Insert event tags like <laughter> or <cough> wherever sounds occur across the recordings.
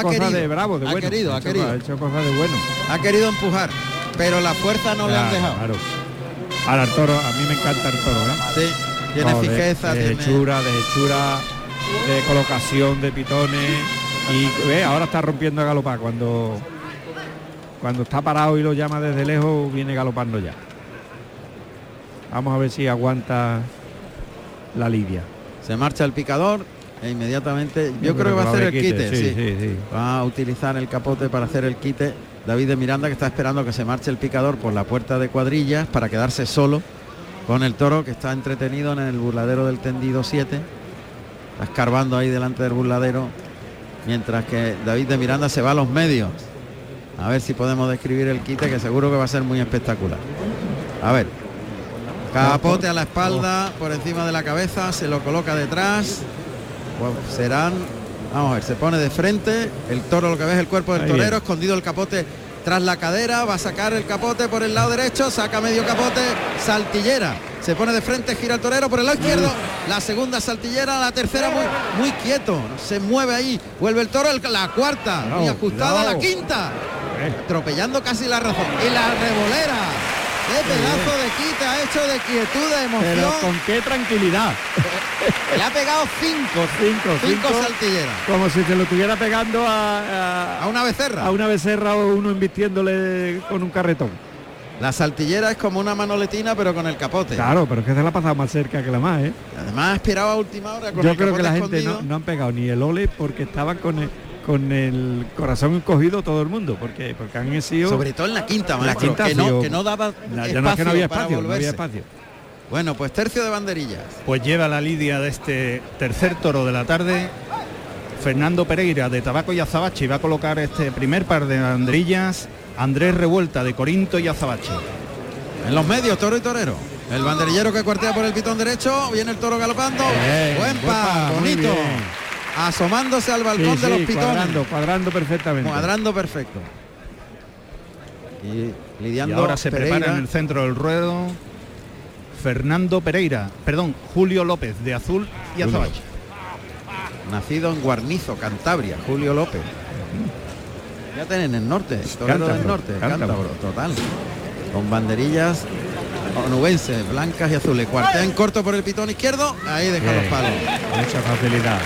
ha cosas querido, de bravo, de ha bueno. querido, ha hecho, querido. ha hecho cosas de bueno. Ha querido empujar, pero la fuerza no le han Claro, dejado. claro. Ahora el toro, a mí me encanta el toro, ¿eh? Sí, tiene No, de- fijeza, de, tiene- hechura, de hechura, de colocación de pitones y ve, ahora está rompiendo a galopar cuando cuando está parado y lo llama desde lejos viene galopando ya. Vamos a ver si aguanta la lidia. Se marcha el picador e inmediatamente yo, creo que va a hacer el quite, sí. sí, sí. Va a utilizar el capote para hacer el quite. David de Miranda que está esperando que se marche el picador por la puerta de cuadrillas para quedarse solo con el toro que está entretenido en el burladero del tendido 7. Está escarbando ahí delante del burladero. Mientras que David de Miranda se va a los medios. A ver si podemos describir el quite que seguro que va a ser muy espectacular. A ver. Capote a la espalda, por encima de la cabeza, se lo coloca detrás. Serán, vamos a ver, se pone de frente, el toro lo que ve es el cuerpo del Ahí torero, escondido el capote tras la cadera, va a sacar el capote por el lado derecho, saca medio capote, saltillera, se pone de frente, gira el torero por el lado izquierdo, la segunda saltillera, la tercera muy, muy quieto, se mueve ahí, vuelve el toro, el- la cuarta, muy Cuidado, ajustada, la quinta, Eh, atropellando casi la razón, y la revolera. ¡Qué pedazo de quite ha hecho de quietud, de Pero emoción! con qué tranquilidad. <laughs> Le ha pegado cinco, Cinco, cinco cinco, saltilleras. como si se lo estuviera pegando a, A una becerra. a una becerra o uno invirtiéndole con un carretón. La saltillera es como una manoletina pero con el capote. Claro, pero es que se la ha pasado más cerca que la más, ¿eh? Además ha a última hora con Yo el creo que la gente no, no han pegado ni el ole porque estaban con el, con el corazón encogido todo el mundo, porque porque han sido Sobre todo en la quinta, La maestro, quinta que, no, que no daba Ya- espacio no es que no había para espacio, no volverse. había espacio. Bueno, pues tercio de banderillas. Pues lleva la lidia de este tercer toro de la tarde. Fernando Pereira de Tabaco y Azabache y va a colocar este primer par de banderillas. Andrés Revuelta de Corinto y Azabache. En los medios, toro y torero. El banderillero que cuartea por el pitón derecho, viene el toro galopando. Bien, Buen buen par, bonito. Asomándose al Sí, balcón de sí, los pitones. cuadrando, cuadrando perfectamente. Cuadrando perfecto. Y Y lidiando ahora se Pereira. prepara en el centro del ruedo Fernando Pereira, perdón, Julio López de Azul y. Azabache. nacido en Guarnizo, Cantabria, Julio López. Ya tienen en el norte, torero del norte, cántabro. total. Con banderillas onubenses, blancas y azules. Cuartea en corto por el pitón izquierdo, ahí deja los palos. Mucha facilidad.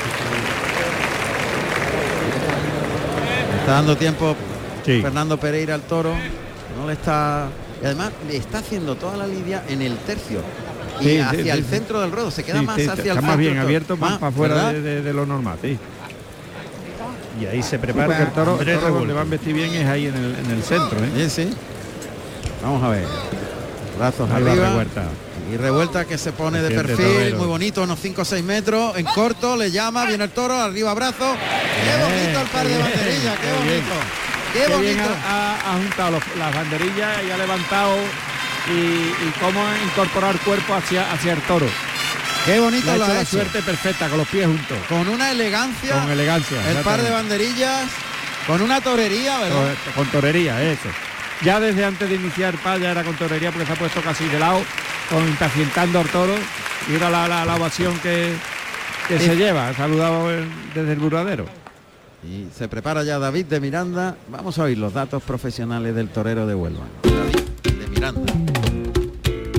Está dando tiempo Sí. Fernando Pereira al toro. No le está. Y además le está haciendo toda la lidia en el tercio. Y Sí, hacia sí, el sí. centro del ruedo, se queda Sí, más sí, hacia el está más bien abierto, más Más, para afuera ¿verdad? de, de- de lo normal, sí. Y ahí se Sí, prepara porque el toro, el toro donde van a vestir bien es ahí en el, en el centro, ¿eh? Sí, sí. Vamos a ver. Brazos Ahí va arriba. revuelta. Y revuelta que se pone de perfil, torero. muy bonito, unos 5 o 6 metros, en corto, le llama, viene el toro, arriba brazo. El par de banderillas, qué bonito. Qué bonito. ha, ha- ha juntado los- las banderillas y ha levantado y, y cómo incorporar cuerpo hacia, hacia el toro. Qué bonito ha hecho la hecho. suerte perfecta, con los pies juntos. Con una elegancia, Con elegancia. el par de banderillas, con una torería, ¿verdad? Con, con torería, eso. Ya desde antes de iniciar PA ya era con torería porque se ha puesto casi de lado, con impacientando al toro. Y era la, la, la ovación que, que se lleva. Saludado el- desde el burladero. Y se prepara ya David de Miranda. Vamos a oír los datos profesionales del torero de Huelva. David de Miranda.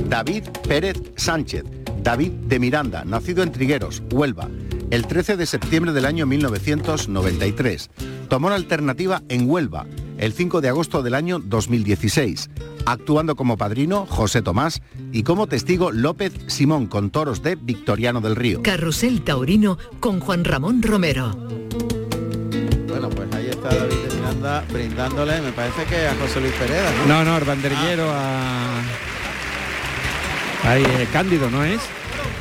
David Pérez Sánchez, David de Miranda, nacido en Trigueros, Huelva, el 13 de septiembre del año 1993. Tomó la alternativa en Huelva, el 5 de agosto del año 2016, actuando como padrino José Tomás y como testigo López Simón con toros de Victoriano del Río. Carrusel Taurino con Juan Ramón Romero. Está David de Miranda brindándole, me parece que a José Luis Pereda, ¿no? No, no, el banderillero a. Ahí, eh, Cándido, ¿no es?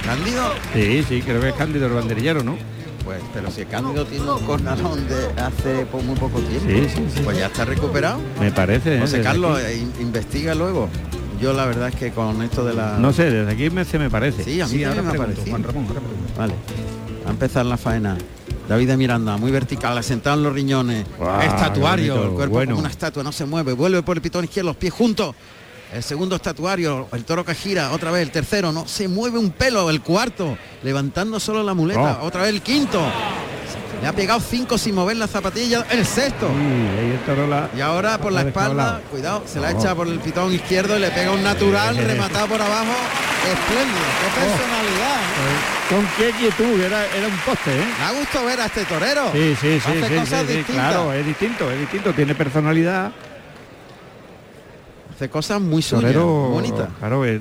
¿Cándido? Sí, sí, creo que es Cándido el banderillero, ¿no? Pues, pero si el Cándido tiene un cornalón de hace muy poco tiempo, Sí, sí, sí. pues ya está recuperado. Me parece. ¿eh? José Carlos, eh, in- investiga luego. Yo la verdad es que con esto de la... No sé, desde aquí me, se me parece. Sí, a mí Sí, ahora me ha pregunto, parecido. Juan Ramón, ahora pregunto. Vale. Va a empezar la faena. David de Miranda, muy vertical, asentado en los riñones. Estatuario, bonito, el cuerpo bueno. como una estatua, no se mueve. Vuelve por el pitón izquierdo, los pies juntos. El segundo estatuario, el toro que gira, otra vez el tercero, no se mueve un pelo, el cuarto, levantando solo la muleta, Oh. otra vez el quinto. Le ha pegado cinco sin mover la zapatilla. El sexto. Sí, la- Y ahora por la espalda, cuidado, se la echa por el pitón izquierdo y le pega un natural, <laughs> rematado por abajo. Espléndido, qué Oh. personalidad. ¿eh? Con qué quietud, era, era un poste, ¿eh? Me ha gustado ver a este torero. Sí, sí, sí, Hace sí, cosas sí, sí, distintas. claro, es distinto, es distinto, tiene personalidad. Hace cosas muy suyas, bonitas. claro, es eh,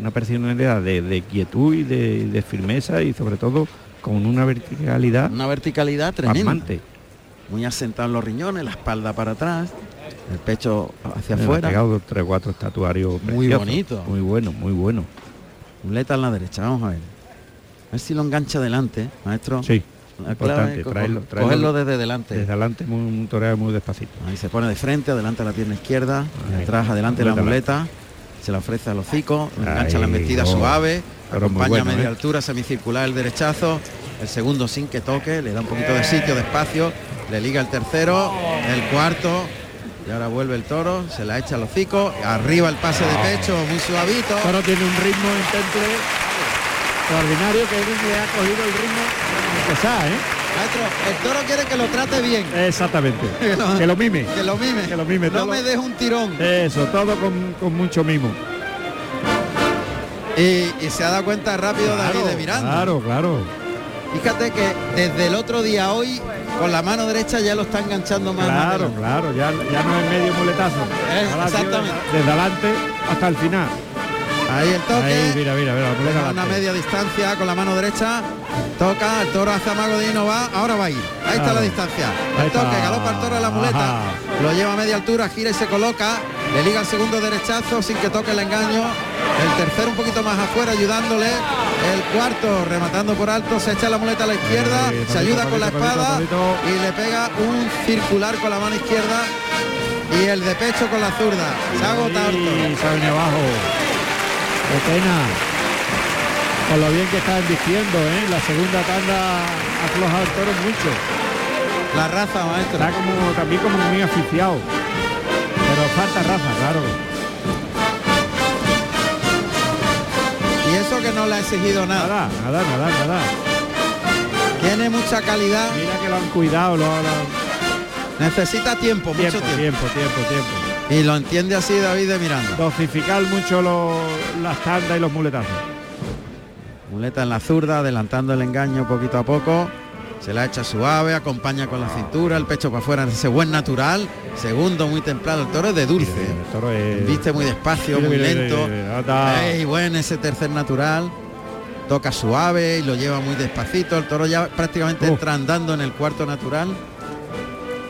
una personalidad de, de quietud y de, de firmeza y sobre todo con una verticalidad Una verticalidad tremenda. Muy asentado en los riñones, la espalda para atrás, el pecho hacia afuera. pegado tres cuatro estatuarios Muy preciosos. bonito. Muy bueno, muy bueno. Muleta en la derecha, vamos a ver. A ver si lo engancha adelante, maestro. Sí, La importante, clave, co- traerlo, traerlo cogerlo desde delante. desde adelante muy, un toreo muy despacito. Ahí se pone de frente, adelante la pierna izquierda, atrás adelante la Muleta se la ofrece al hocico, engancha la embestida suave, Pero acompaña bueno, a media ¿eh? altura, semicircular el derechazo, el segundo sin que toque, le da un poquito de sitio, de espacio, le liga el tercero, el cuarto, y ahora vuelve el toro, se la echa al hocico, arriba el pase de pecho, muy suavito. Toro tiene un ritmo en temple extraordinario que le ha cogido el ritmo ¿eh? Maestro, el toro quiere que lo trate bien, Exactamente. <laughs> Que lo- que lo mime. que lo mime, Que lo mime, no todo. me deje un tirón. Eso, todo con, con mucho mimo. Y, y se ha dado cuenta rápido David de Miranda. Claro, claro. Fíjate que desde el otro día a hoy, con la mano derecha ya lo está enganchando más. Claro, claro, ya, ya no es medio muletazo. Eh, exactamente. Desde adelante hasta el final. Ahí el toque. Ahí, mira, mira, mira, la una media distancia con la mano derecha. Toca, el toro hace amago de no va, ahora va a ir. Ahí está la distancia. Ahí El toque, galopa el toro a la muleta. Ajá. Lo lleva a media altura, gira y se coloca. Le liga el segundo derechazo sin que toque el engaño. El tercero un poquito más afuera ayudándole. El cuarto rematando por alto, se echa la muleta a la izquierda, se ayuda con la espada y le pega un circular con la mano izquierda y el de pecho con la zurda. Se ha agotado se abajo. Qué pena. Con lo bien que está embistiendo, ¿eh? La segunda tanda ha aflojado el toro mucho. La raza, maestro. Está como también como muy aficiado. Pero falta raza, claro. Y eso que no le ha exigido nada. Nada, nada, nada, nada. Tiene mucha calidad. Mira que lo han cuidado, lo, lo- Necesita tiempo, tiempo, mucho tiempo. tiempo, tiempo, tiempo. Y lo entiende así David de Miranda. Dosificar mucho lo- las tandas y los muletazos. Muleta en la zurda, adelantando el engaño poquito a poco. Se la echa suave, acompaña con la cintura, el pecho para afuera, ese buen natural. Segundo, muy templado. El toro es de dulce. Mira, mira, el toro es- Viste muy despacio, muy lento. mira, mira, anda. Ey, buen ese tercer natural. Toca suave y lo lleva muy despacito. El toro ya prácticamente Uf. entra andando en el cuarto natural.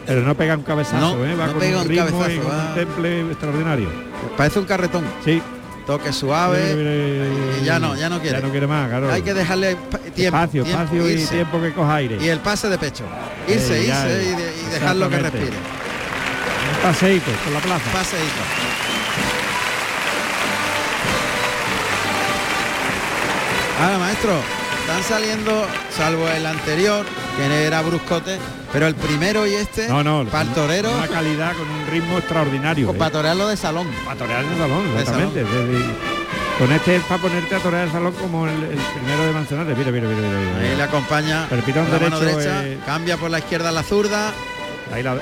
Pero no pega un cabezazo, No, ¿eh? va no con pega un cabezazo, y con va. un temple extraordinario. Parece un carretón. Sí. Toque suave. Mira, mira, mira, y ya no, ya no quiere. Ya no quiere más, claro. Hay que dejarle tiempo. espacio, tiempo, espacio y tiempo que coja aire. Y el pase de pecho. Irse, Eh, ya, irse y, de- y dejarlo que respire. Un paseíto por la plaza. Paseíto. Ahora, maestro, están saliendo, salvo el anterior, que era bruscote, pero el primero y este, No, no. para el torero, Una calidad con un ritmo extraordinario. con- ¿eh? para torearlo de salón. Para el salón, De exactamente. De- de- con este es para ponerte a torear el salón como el, el primero de Manzanares. Mira, mira, mira, mira. Ahí le acompaña la mano derecho, derecha, eh, cambia por la izquierda a la zurda Ahí la,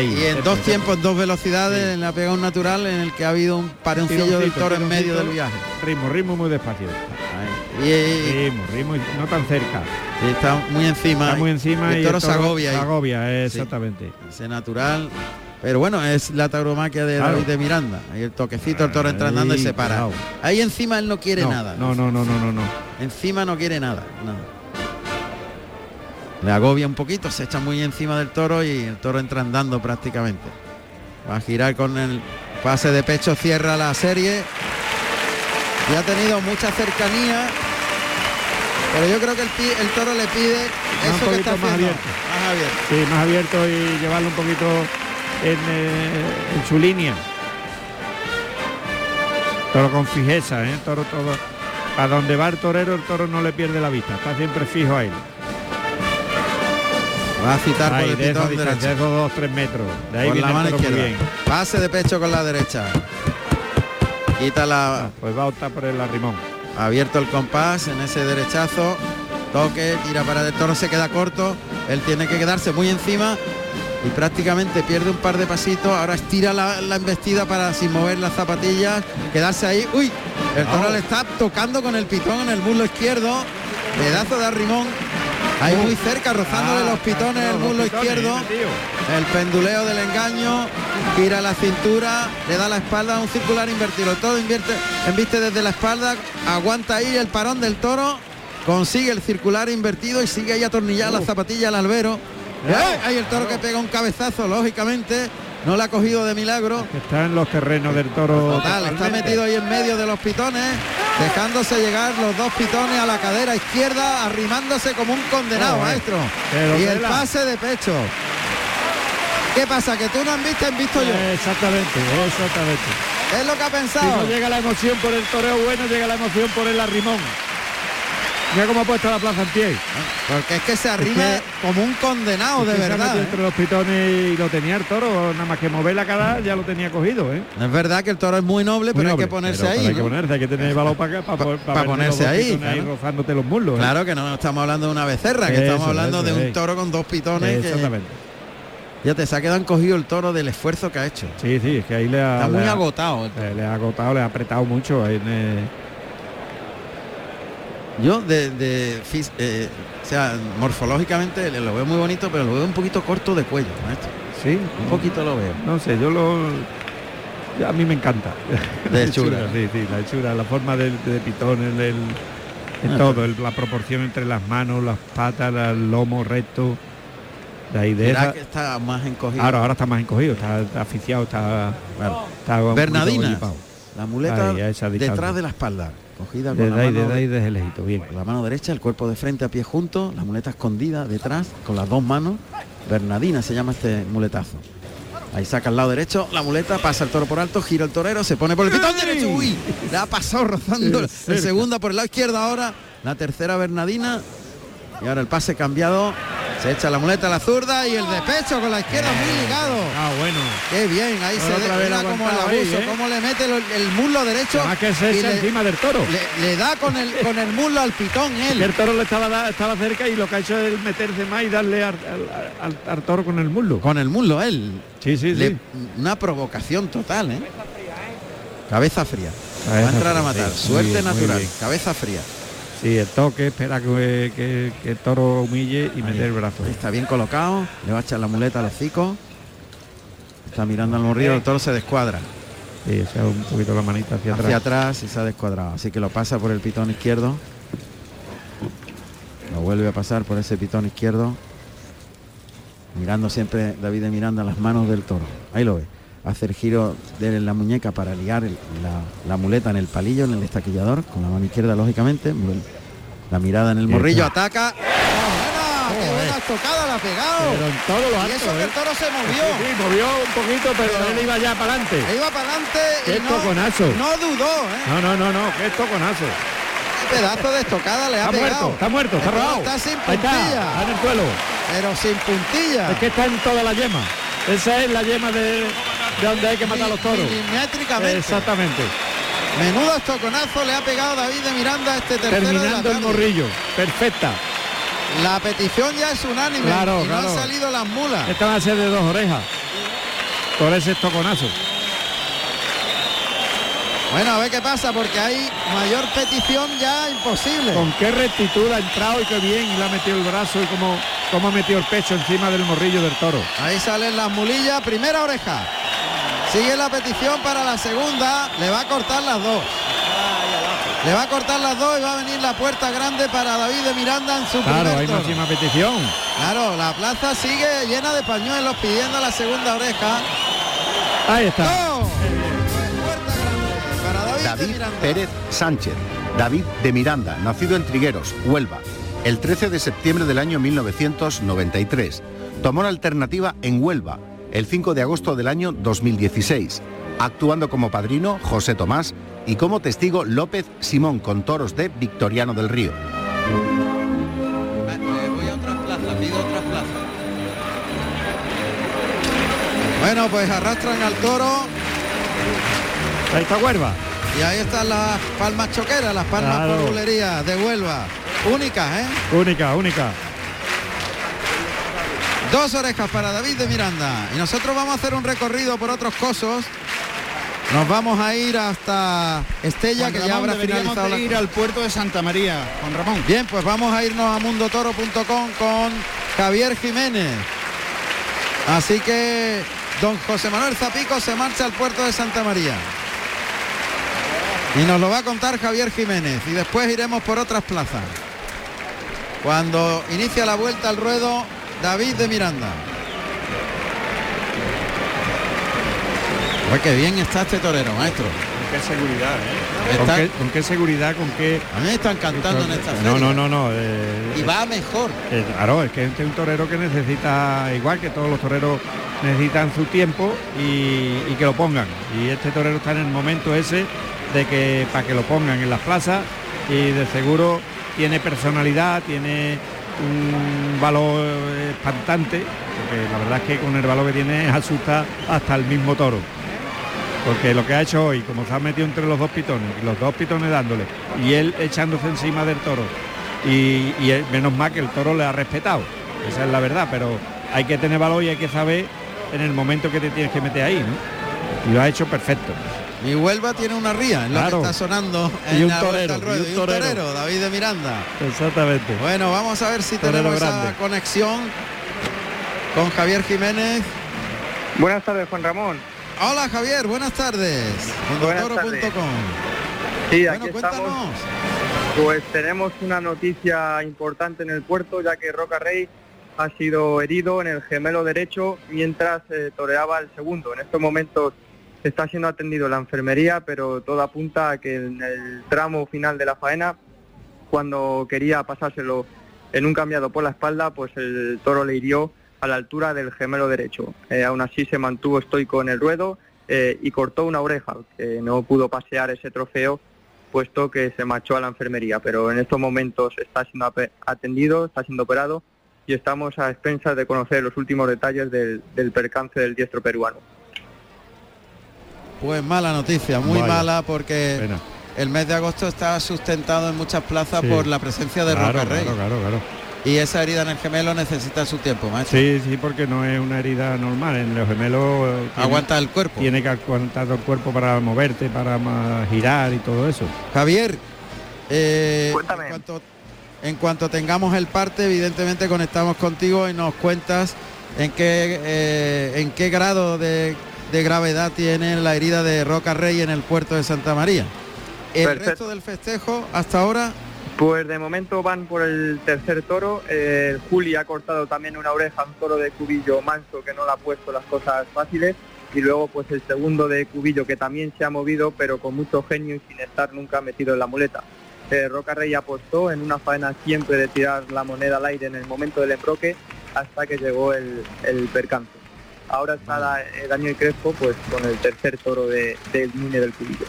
y en dos tiempos, dos velocidades, le ha pegado un natural en el que ha habido un parencillo del toro en medio del viaje. Ritmo, ritmo muy despacio. Ahí. Y, Ritmo, ritmo, no tan cerca. y está muy encima. Está muy encima y y el toro se agobia se agobia, eh, Sí. exactamente. ese natural. Pero bueno, es la tauromaquia de Claro. David de Miranda. Ahí el toquecito, el toro entra andando y se para. Ahí encima él no quiere no, nada. No, no, no, no, no, no. Encima no quiere nada, nada. Le agobia un poquito, se echa muy encima del toro y el toro entra andando prácticamente. Va a girar con el pase de pecho, cierra la serie. Y ha tenido mucha cercanía. Pero yo creo que el, toro le pide un eso que está más haciendo. abierto. Más abierto. Sí, más abierto y llevarlo un poquito en, eh, en su línea. Toro con fijeza, ¿eh? Toro todo. A donde va el torero, el toro no le pierde la vista, está siempre fijo a él. Va a citar Ahí, por el de pitón derecho. de esos dos, tres metros. De ahí Con viene la mano izquierda. Pase de pecho con la derecha. Quita la. Pues va a optar por el arrimón. abierto el compás en ese derechazo. Toque, tira para el toro, se queda corto. Él tiene que quedarse muy encima y prácticamente pierde un par de pasitos. Ahora estira la, la embestida para sin mover las zapatillas, quedarse ahí. Uy, el toro le está tocando con el pitón en el muslo izquierdo. Pedazo de arrimón. Ahí muy cerca, rozándole Ah, los pitones el muslo izquierdo. El penduleo del engaño, gira la cintura, le da la espalda a un circular invertido. Todo invierte, embiste desde la espalda, aguanta ahí el parón del toro, consigue el circular invertido y sigue ahí atornillada la zapatilla al albero. Eh, ¡Ay! Ahí el toro que pega un cabezazo, lógicamente, no la ha cogido de milagro. Está en los terrenos del toro. Total, está metido ahí en medio de los pitones, dejándose llegar los dos pitones a la cadera izquierda, arrimándose como un condenado, Joder. maestro. Pero Y el pase de pecho. ¿Qué pasa? ¿Que tú no han visto, han visto yo? Eh, Exactamente, exactamente. Es lo que ha Si pensado. no llega la emoción por el toreo bueno, llega la emoción por el arrimón. Mira cómo ha puesto la plaza en pie. Porque es que se arrima como un condenado, de que verdad. ¿eh? entre los pitones y lo tenía el toro, nada más que mover la cara ya lo tenía cogido, ¿eh? Es verdad que el toro es muy noble, Muy pero hay que ponerse pero ahí. Hay que ponerse, hay que tener valor para, para, para, Pa- ponerse ahí, claro. rozándote los muslos. ¿eh? Claro que no estamos hablando de una becerra, que Eso, estamos hablando eso, de un toro con dos pitones. que- Exactamente. ya te se ha quedado encogido el toro del esfuerzo que ha hecho. Sí, sí, es que ahí le ha, Está le muy ha- agotado. le, le ha agotado, le ha apretado mucho. ahí eh, Yo de, de eh, o sea, morfológicamente lo veo muy bonito, pero lo veo un poquito corto de cuello, maestro. sí, Un poquito lo veo. No sé, yo lo. a mí me encanta. De La <laughs> hechura. Sí, sí, la hechura, la forma del de pitón, el, el- el Ah, todo, el- la proporción entre las manos, las patas, el lomo recto. La idea. Que está más encogido. Ahora, ahora está más encogido, está, está aficiado, está. Claro. Bernadina. La muleta Ahí, detrás de la espalda, cogida con la ahí, mano, desde ahí, desde el lejito, bien. con la mano derecha, el cuerpo de frente a pie juntos, la muleta escondida detrás, con las dos manos. Bernadina se llama este muletazo. Ahí saca el lado derecho, la muleta, pasa el toro por alto, gira el torero, se pone por el pitón derecho. Uy, le ha pasado rozando el, el segundo por el lado izquierdo ahora. La tercera Bernadina. Y ahora el pase cambiado. Se echa la muleta a la zurda y el de pecho con la izquierda muy ligado. Ah, bueno. Qué bien, ahí se ve como el abuso, ¿eh? cómo le mete el, el muslo derecho. Más que se echa le- encima del toro. le, le da con el con el muslo al pitón Que el él. toro le estaba, estaba cerca y lo que ha hecho es meterse más y darle al, al- al- al toro con el muslo. Con el muslo él. Sí, sí, Le- sí. una provocación total, ¿eh? Cabeza fría. Va a Cabeza entrar a fría, matar. sí. Suerte natural. Cabeza fría. Sí, el toque, espera que, que- que el toro humille y meter el brazo. Está bien colocado. Le va a echar la muleta al hocico. Está mirando al morrillo, el toro se descuadra. Sí, echa un poquito la manita hacia atrás. hacia atrás y se ha descuadrado. Así que lo pasa por el pitón izquierdo. Lo vuelve a pasar por ese pitón izquierdo. Mirando siempre David de Miranda las manos del toro. Ahí lo ve. Hace el giro de la muñeca para liar el- la, la muleta en el palillo, en el destaquillador, con la mano izquierda, lógicamente. La mirada en el morrillo, está. ataca. ¡Oh, buena! ¡Qué buena tocada la ha pegado! Pero en todo lo y alto, eso que ¿eh? el toro se movió. sí, movió un poquito, pero, Pero- él iba ya para adelante. Iba para adelante Qué y no, toconazo. no dudó, ¿eh? No, no, no, no, qué toconazo. Qué pedazo de estocada le ha Está pegado. muerto, está muerto, está robado. Está sin está, puntilla. está en el suelo. Pero sin puntilla. Es que está en toda la yema. Esa es la yema de, de donde hay que matar los toros. Milimétricamente. Exactamente. Menudo estoconazo le ha pegado David de Miranda a este tercero de Terminando el morrillo. Perfecta. La petición ya es unánime Claro, y no han salido las mulas. Esta va a ser de dos orejas. Por ese estoconazo. Bueno, a ver qué pasa porque hay mayor petición ya imposible. Con qué rectitud ha entrado y qué bien y le ha metido el brazo y cómo, cómo ha metido el pecho encima del morrillo del toro. Ahí salen las mulillas, primera oreja. Sigue la petición para la segunda, le va a cortar las dos. Le va a cortar las dos y va a venir la puerta grande para David de Miranda en su Claro, primer hay máxima petición. Claro, la plaza sigue llena de pañuelos pidiendo la segunda oreja. Ahí está. Puerta grande para David, de David Miranda. Pérez Sánchez. David de Miranda, nacido en Trigueros, Huelva, el 13 de septiembre del año 1993. Tomó la alternativa en Huelva, el 5 de agosto del año 2016, actuando como padrino José Tomás y como testigo López Simón con toros de Victoriano del Río. voy a otra plaza, pido otra plaza. Bueno, pues arrastran al toro Ahí está Huerva. y ahí están las palmas choqueras, las palmas Claro. por bulería de Huelva. Únicas, ¿eh? Única, única. Dos orejas para David de Miranda. Y nosotros vamos a hacer un recorrido por otros cosos. Nos vamos a ir hasta Estella, Juan que ya habrá finalizado de la... ir al puerto de Santa María, Juan Ramón. Bien, pues vamos a irnos a mundotoro.com con Javier Jiménez. Así que don José Manuel Zapico se marcha al puerto de Santa María. Y nos lo va a contar Javier Jiménez. Y después iremos por otras plazas. Cuando inicia la vuelta al ruedo, David de Miranda. Pues qué bien está este torero, maestro. Con qué seguridad, ¿eh? ¿Con, qué, con qué seguridad, con qué... A mí me están cantando en esta No, feria. no, no, no. eh, Y va mejor. Eh, claro, es que este es un torero que necesita, igual que todos los toreros necesitan su tiempo y, y que lo pongan. Y este torero está en el momento ese de que para que lo pongan en las plazas y de seguro tiene personalidad, tiene un valor eh, espantante, porque la verdad es que con el valor que tiene asusta hasta el mismo toro. Porque lo que ha hecho hoy, como se ha metido entre los dos pitones, y los dos pitones dándole, y él echándose encima del toro, y, menos mal que el toro le ha respetado, esa es la verdad, pero hay que tener valor y hay que saber en el momento que te tienes que meter ahí. Y lo ha hecho perfecto. Y Huelva tiene una ría, lo Claro. que está sonando Y en un la torero, al ruedo. y un Y un torero. torero, David de Miranda. Exactamente. Bueno, vamos a ver si Torero tenemos esa grande. conexión con Javier Jiménez. Buenas tardes, Juan Ramón. Hola Javier, buenas tardes. Buenas. Sí, Bueno, aquí cuéntanos. estamos. Pues tenemos una noticia importante en el puerto, ya que Roca Rey ha sido herido en el gemelo derecho mientras eh, toreaba el segundo. En estos momentos está siendo atendido en la enfermería, pero todo apunta a que en el tramo final de la faena, cuando quería pasárselo en un cambiado por la espalda, pues el toro le hirió a la altura del gemelo derecho. Eh, aún así se mantuvo estoico en el ruedo eh, y cortó una oreja, que no pudo pasear ese trofeo puesto que se marchó a la enfermería, pero en estos momentos está siendo atendido, está siendo operado y estamos a expensas de conocer los últimos detalles del percance del diestro peruano. Pues mala noticia, muy Vaya. mala porque Pena. el mes de agosto está sustentado en muchas plazas Sí. por la presencia de Claro, Roca Rey. claro, claro, claro. Y esa herida en el gemelo necesita su tiempo, maestro. Sí, sí, porque no es una herida normal. En los gemelos eh, tiene- Aguanta el cuerpo. tiene que aguantar el cuerpo para moverte, para girar y todo eso. Javier, eh, Cuéntame. En, cuanto, en cuanto tengamos el parte, evidentemente conectamos contigo y nos cuentas en qué, eh, en qué grado de, de gravedad tiene la herida de Roca Rey en el puerto de Santa María. El Perfecto. resto del festejo hasta ahora, Pues de momento van por el tercer toro. Eh, Juli ha cortado también una oreja, un toro de cubillo manso que no le ha puesto las cosas fáciles. Y luego pues el segundo de cubillo que también se ha movido, pero con mucho genio y sin estar nunca metido en la muleta. Eh, Roca Rey apostó en una faena siempre de tirar la moneda al aire en el momento del embroque hasta que llegó el, el percance. Ahora está la- eh, Daniel Crespo pues con el tercer toro de, del Núñez del Cubillo.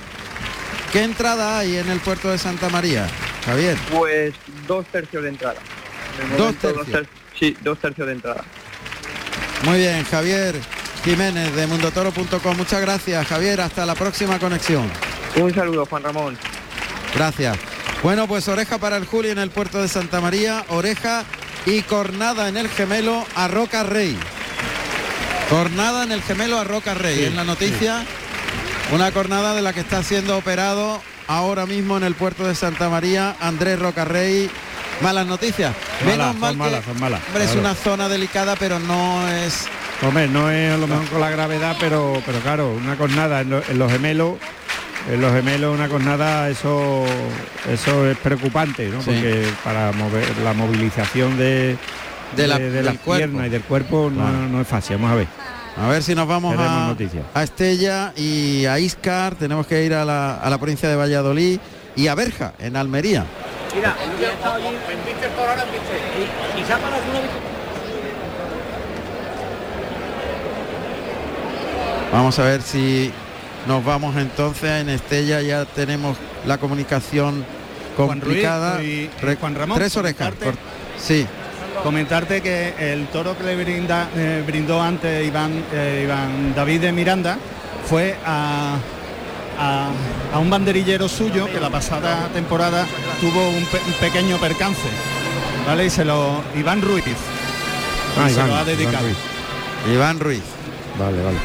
¿qué entrada hay en el puerto de Santa María? Javier, Pues dos tercios de entrada. En el Dos tercios. ter- sí, dos tercios de entrada. muy bien, Javier Jiménez de mundotoro.com. Muchas gracias, Javier. Hasta la próxima conexión. Un saludo, Juan Ramón. Gracias. Bueno, pues oreja para el Juli en el puerto de Santa María, oreja y cornada en el gemelo a Roca Rey. Cornada en el gemelo a Roca Rey. Sí, en la noticia, una cornada de la que está siendo operado ahora mismo en el puerto de Santa María, Andrés Roca Rey. Malas noticias. Malas, Menos son mal que- malas, son malas, hombre, es una zona delicada, pero no es Hombre, no es a lo mejor con la gravedad, pero pero claro, una cornada en, lo- en los gemelos, en los gemelos una cornada, eso eso es preocupante, ¿no? Sí. Porque para mover la movilización de De la- de, del cuerpo. piernas y del cuerpo no, Claro. no es fácil. Vamos a ver. A ver si nos vamos a, noticias. a Estella y a Iscar. Tenemos que ir a la, a la provincia de Valladolid y a Berja, en Almería. Vamos a ver si nos vamos entonces en Estella. Ya tenemos la comunicación Juan Ruiz complicada. y- Re- Juan Ramón, Tres orejas. Sí, Comentarte que el toro que le brinda, eh, brindó antes Iván, eh, Iván David de Miranda fue a, a- a un banderillero suyo que la pasada temporada tuvo un, pe- un pequeño percance, ¿vale? Y se lo Iván Ruiz. Ah, y se Iván, lo ha Iván dedicado. Ruiz. Iván Ruiz. Vale, vale.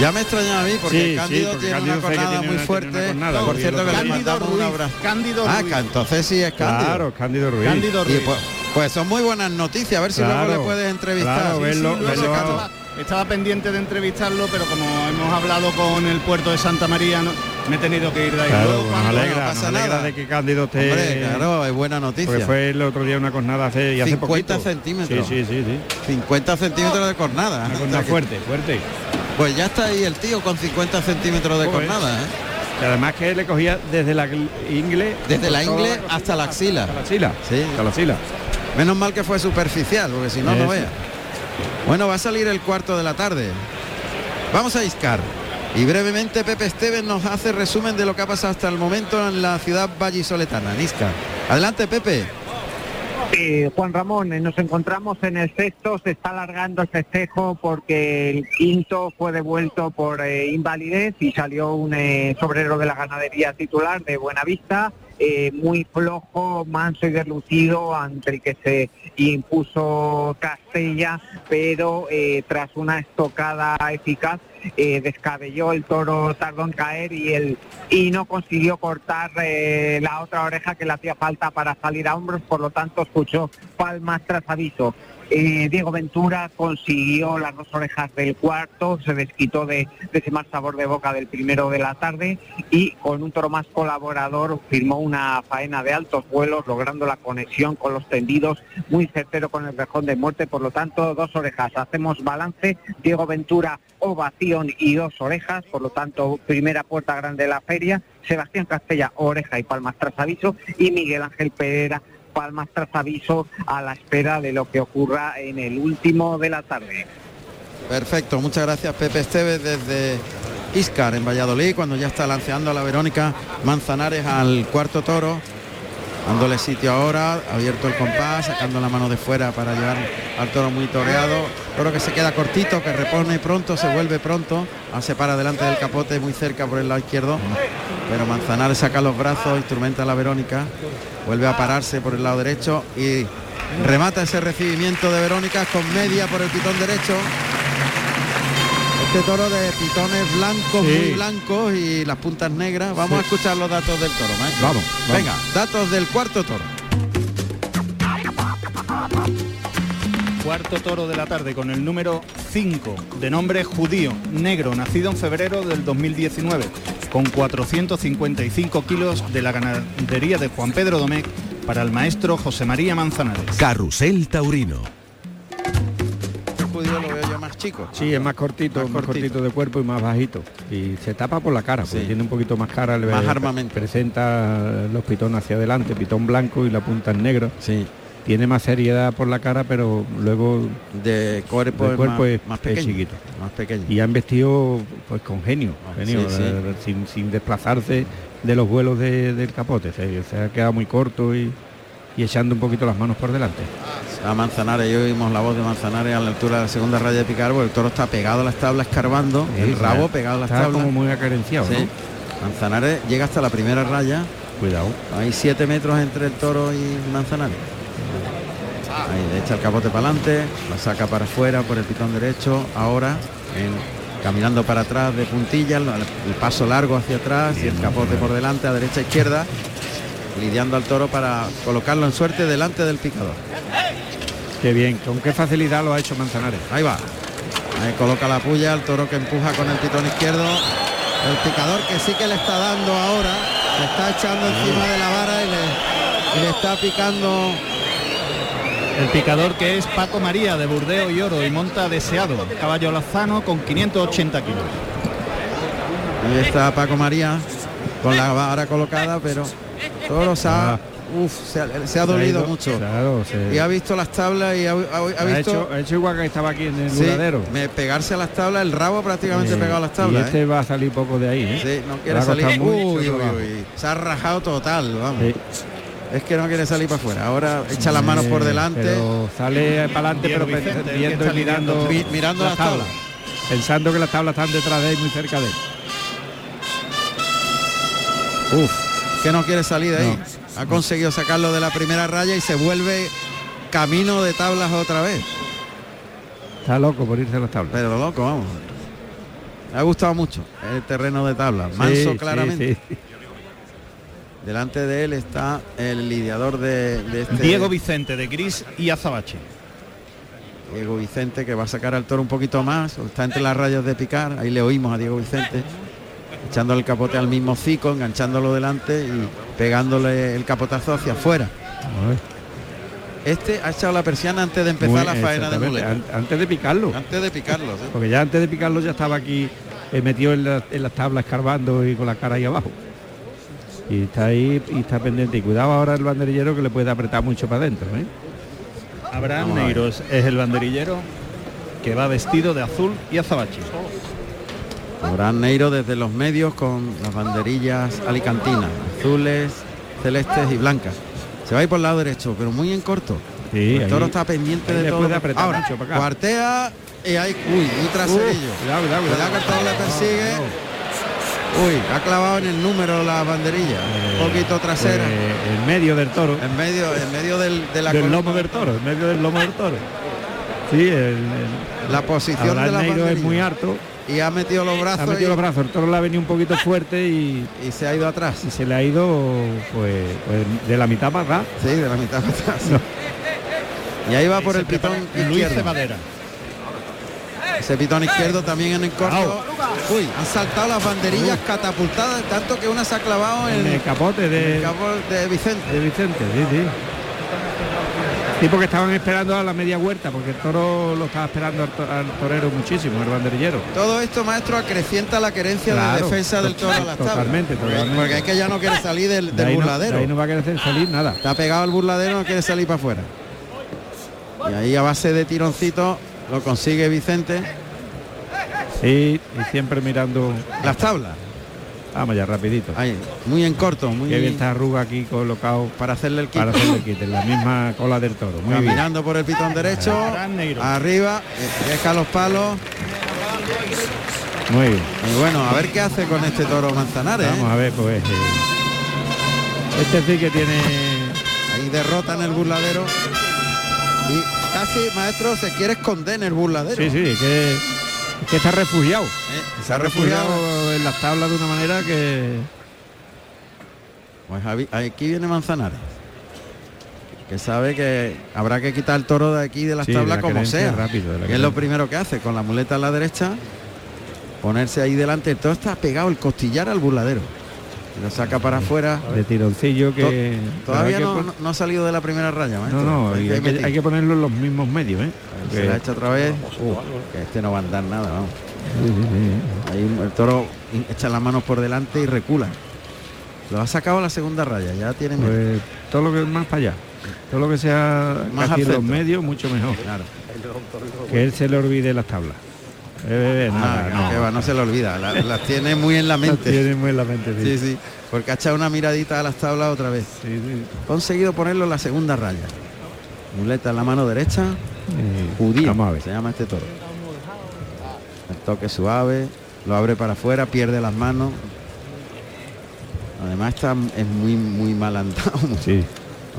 Ya me extrañaba a mí porque Sí, sí, Cándido porque tiene Cándido una cornada tiene muy una- fuerte. cornada, Por cierto que le otro día- mandamos Ruiz. Cándido Ah, Ruiz. entonces sí es Cándido. Claro, Cándido Ruiz. Cándido Y pues, pues son muy buenas noticias, a ver si luego Claro, le puedes entrevistar. claro, Sí, sí, verlo- luego verlo se a- canta. estaba, estaba pendiente de entrevistarlo, pero como hemos hablado con el puerto de Santa María, no- me he tenido que ir de ahí. Claro, Luego, pues nos cuando- alegra, no nos pasa alegra nada. de que Cándido esté... Hombre, claro, es buena Porque noticia. fue el otro día una cornada hace, y hace 50 poquito. centímetros. Sí, sí, sí, sí. 50 centímetros de cornada. Una que- fuerte, fuerte. Pues ya está ahí el tío con 50 centímetros de Joder. cornada. ¿eh? Y además que le cogía desde la ingle... Desde la ingle hasta la axila. Hasta la axila. Sí. Hasta la axila. Menos mal que fue superficial, porque si no, no vea. Bueno, va a salir el cuarto de la tarde. Vamos a Iscar. Y brevemente Pepe Esteves nos hace resumen de lo que ha pasado hasta el momento en la ciudad vallisoletana, en Iscar. Adelante, Pepe. Eh, Juan Ramón, eh, nos encontramos en el sexto, se está alargando el festejo porque el quinto fue devuelto por eh, invalidez y salió un eh, sobrero de la ganadería titular de Buenavista, eh, muy flojo, manso y deslucido, ante el que se impuso Castella, pero eh, tras una estocada eficaz eh, descabelló el toro tardó en caer y el y no consiguió cortar eh, la otra oreja que le hacía falta para salir a hombros, por lo tanto escuchó palmas tras aviso. Eh, Diego Ventura consiguió las dos orejas del cuarto, se desquitó de, ese mal sabor de boca del primero de la tarde y con un toro más colaborador firmó una faena de altos vuelos, logrando la conexión con los tendidos, muy certero con el rejón de muerte, por lo tanto dos orejas. Hacemos balance, Diego Ventura ovación y dos orejas, por lo tanto primera puerta grande de la feria, Sebastián Castella oreja y palmas tras aviso. Y Miguel Ángel Pereira palmas tras aviso a la espera de lo que ocurra en el último de la tarde. Perfecto, muchas gracias Pepe Esteves desde Iscar en Valladolid, cuando ya está lanceando a la Verónica Manzanares al cuarto toro, dándole sitio ahora, abierto el compás, sacando la mano de fuera para llevar al toro muy toreado, toro que se queda cortito, que repone pronto, se vuelve pronto, se para delante del capote muy cerca por el lado izquierdo, pero Manzanares saca los brazos, instrumenta a la Verónica, vuelve a pararse por el lado derecho y remata ese recibimiento de Verónica con media por el pitón derecho. Este toro de pitones blancos, Sí. muy blancos y las puntas negras. Vamos a escuchar los datos del toro, maestro. Vamos, vamos. Venga, datos del cuarto toro. Cuarto toro de la tarde con el número 5, de nombre judío, negro, nacido en febrero del 2019, con 455 kilos de la ganadería de Juan Pedro Domecq para el maestro José María Manzanares. Carrusel Taurino. El judío lo veo yo más chico. Sí, es más cortito, Más más, cortito. cortito. de cuerpo y más bajito. Y se tapa por la cara, porque Sí. tiene un poquito más cara. le- Más armamento. Presenta los pitones hacia adelante, pitón blanco y la punta en negro. Sí, Tiene más seriedad por la cara, pero luego de cuerpo, es cuerpo más, es, más es pequeño. chiquito. Más pequeño. Y han vestido pues con genio, genio, Sí, sí. eh, Sin, sin desplazarse de los vuelos de- del capote. Se, se ha quedado muy corto y, y echando un poquito las manos por delante. A Manzanares, y oímos la voz de Manzanares a la altura de la segunda raya de picar, porque el toro está pegado a las tablas escarbando, el rabo pegado a las está tablas. como muy acarenciado. ¿no? Manzanares llega hasta la primera raya, Cuidado. hay siete metros entre el toro y Manzanares. Ahí le echa el capote para adelante, la saca para afuera por el pitón derecho, ahora en- caminando para atrás de puntilla, el, paso largo hacia atrás y el capote por delante, a derecha e izquierda, lidiando al toro para colocarlo en suerte delante del picador. Qué bien, con qué facilidad lo ha hecho Manzanares. Ahí va. Ahí coloca la puya, el toro que empuja con el pitón izquierdo. El picador que sí que le está dando ahora, le está echando encima de la vara y le, y le está picando. El picador que es Paco María de Burdeo y Oro y monta deseado, caballo lazano con 580 kilos. Ahí está Paco María con la vara colocada, pero toro se ha, Ah. uf, se ha, se ha dolido ido- mucho. Claro, se- Y ha visto las tablas y ha, ha- ha ha, visto hecho, ha hecho igual que estaba aquí en el sí, me pegarse a las tablas, el rabo prácticamente Eh, pegado a las y tablas. este ¿eh? va a salir poco de ahí, ¿eh? Sí, no quiere salir. mucho Uy, uy, uy. Se ha rajado total, vamos. Sí. Es que no quiere salir para afuera. Ahora echa las manos por Eh, delante. Pero sale para adelante, pero Vicente, viendo y mirando, mirando las tablas. Pensando que las tablas están detrás de él, muy cerca de él. Uf, que no quiere salir de ahí. No. Ha conseguido sacarlo de la primera raya y se vuelve camino de tablas otra vez. Está loco por irse a las tablas. Pero loco, vamos. Me ha gustado mucho el terreno de tablas. Manso Sí, claramente. sí, sí. Delante de él está el lidiador de, de este Diego Vicente de Gris y Azabache. Diego Vicente que va a sacar al toro un poquito más, está entre las rayas de picar, ahí le oímos a Diego Vicente, echando el capote al mismo cico, enganchándolo delante y pegándole el capotazo hacia afuera. Este ha echado la persiana antes de empezar Muy- la faena de muleta. an- Antes de picarlo. Antes de picarlo, ¿sí? Porque ya antes de picarlo ya estaba aquí eh, metido en, la- en las tablas escarbando y con la cara ahí abajo. Y está ahí y está pendiente. Y cuidado ahora el banderillero que le puede apretar mucho para adentro. ¿eh? Abraham. Neiros es el banderillero que va vestido de azul y azabache. Abraham Neiro desde los medios con las banderillas alicantinas, azules, celestes y blancas. Se va a ir por el lado derecho, pero muy en corto. Sí, el ahí- toro está pendiente de todo. puede apretar Ahora, mucho para acá. cuartea y hay, uy, muy traserillo. Cuidado, cuidado, cuidado. que el toro le persigue. Uy, ha clavado en el número la banderilla. un poquito trasera. Eh, en medio del toro. en medio, en medio del, de la del lomo del toro, en medio del lomo del toro. Sí, el, el La posición de la Neiro es banderilla. muy harto. Y ha metido los Ha brazos metido y, los brazos, el toro le ha venido un poquito fuerte y, y se ha ido atrás. y se le ha ido pues, pues, de la mitad para acá. Sí, de la mitad para atrás. Y ahí va por el pitón Luis izquierdo. Cebadera. Ese pitón izquierdo también en el corto. Uy, han saltado las banderillas catapultadas, tanto que una se ha clavado en En el capote de, Vicente. de Vicente, sí, sí. Sí, porque estaban esperando a la media huerta, porque el toro lo estaba esperando al, to- al torero muchísimo, el banderillero. Todo esto, maestro, acrecienta la querencia de Claro, defensa del toro a las totalmente, Porque- totalmente. Porque es que ya no quiere salir del, De no, burladero. de ahí no va a querer salir nada. Está pegado al burladero, no quiere salir para afuera. Y ahí a base de tironcito lo consigue Vicente. Sí, y siempre mirando. Las tablas. Vamos ya, rapidito. Ahí, muy en corto, muy Qué bien está Arruga aquí colocado para hacerle el para quito. hacerle el quite, en la misma cola del toro. Muy bien. Caminando por el pitón derecho. Arriba, deja los palos. Muy bien. Y bueno, a ver qué hace con este toro Manzanares. Vamos ¿eh? a ver, pues. eh, este sí que tiene. Ahí derrota en el burladero. Y casi, maestro, se quiere esconder en el burladero. Sí, sí, que, es que está refugiado. Eh, se ha refugiado. refugiado en las tablas de una manera que. Pues aquí viene Manzanares. Que sabe que habrá que quitar el toro de aquí de las Sí, de tablas la como sea. rápido, de la que es lo primero que hace, con la muleta a la derecha, ponerse ahí delante. El toro está pegado el costillar al burladero. Lo saca para afuera. de tironcillo que. Todavía no, ha salido de la primera raya, maestro. No, no, Hay que hay, que, meter. hay que ponerlo en los mismos medios, ¿eh? Se la echa otra vez. Uh, que este no va a andar nada, vamos. Sí, sí, sí. Ahí el toro echa las manos por delante y recula. Lo ha sacado a la segunda raya, ya tiene. Pues todo lo que es más para allá. Todo lo que sea Más casi los medios, mucho mejor. Claro. Que él se le olvide las tablas. Eh, eh, eh, Ah, no. que va, no se le olvida, la- las tiene muy en la <laughs> mente. tiene muy en la mente, Sí, sí. sí. Porque ha echado una miradita a las tablas otra vez. Sí, sí. Conseguido ponerlo en la segunda raya. Muleta en la mano derecha. Judío. Vamos a ver. Se llama este toro. El toque suave. Lo abre para afuera, pierde las manos. Además está es muy muy mal andado. Sí,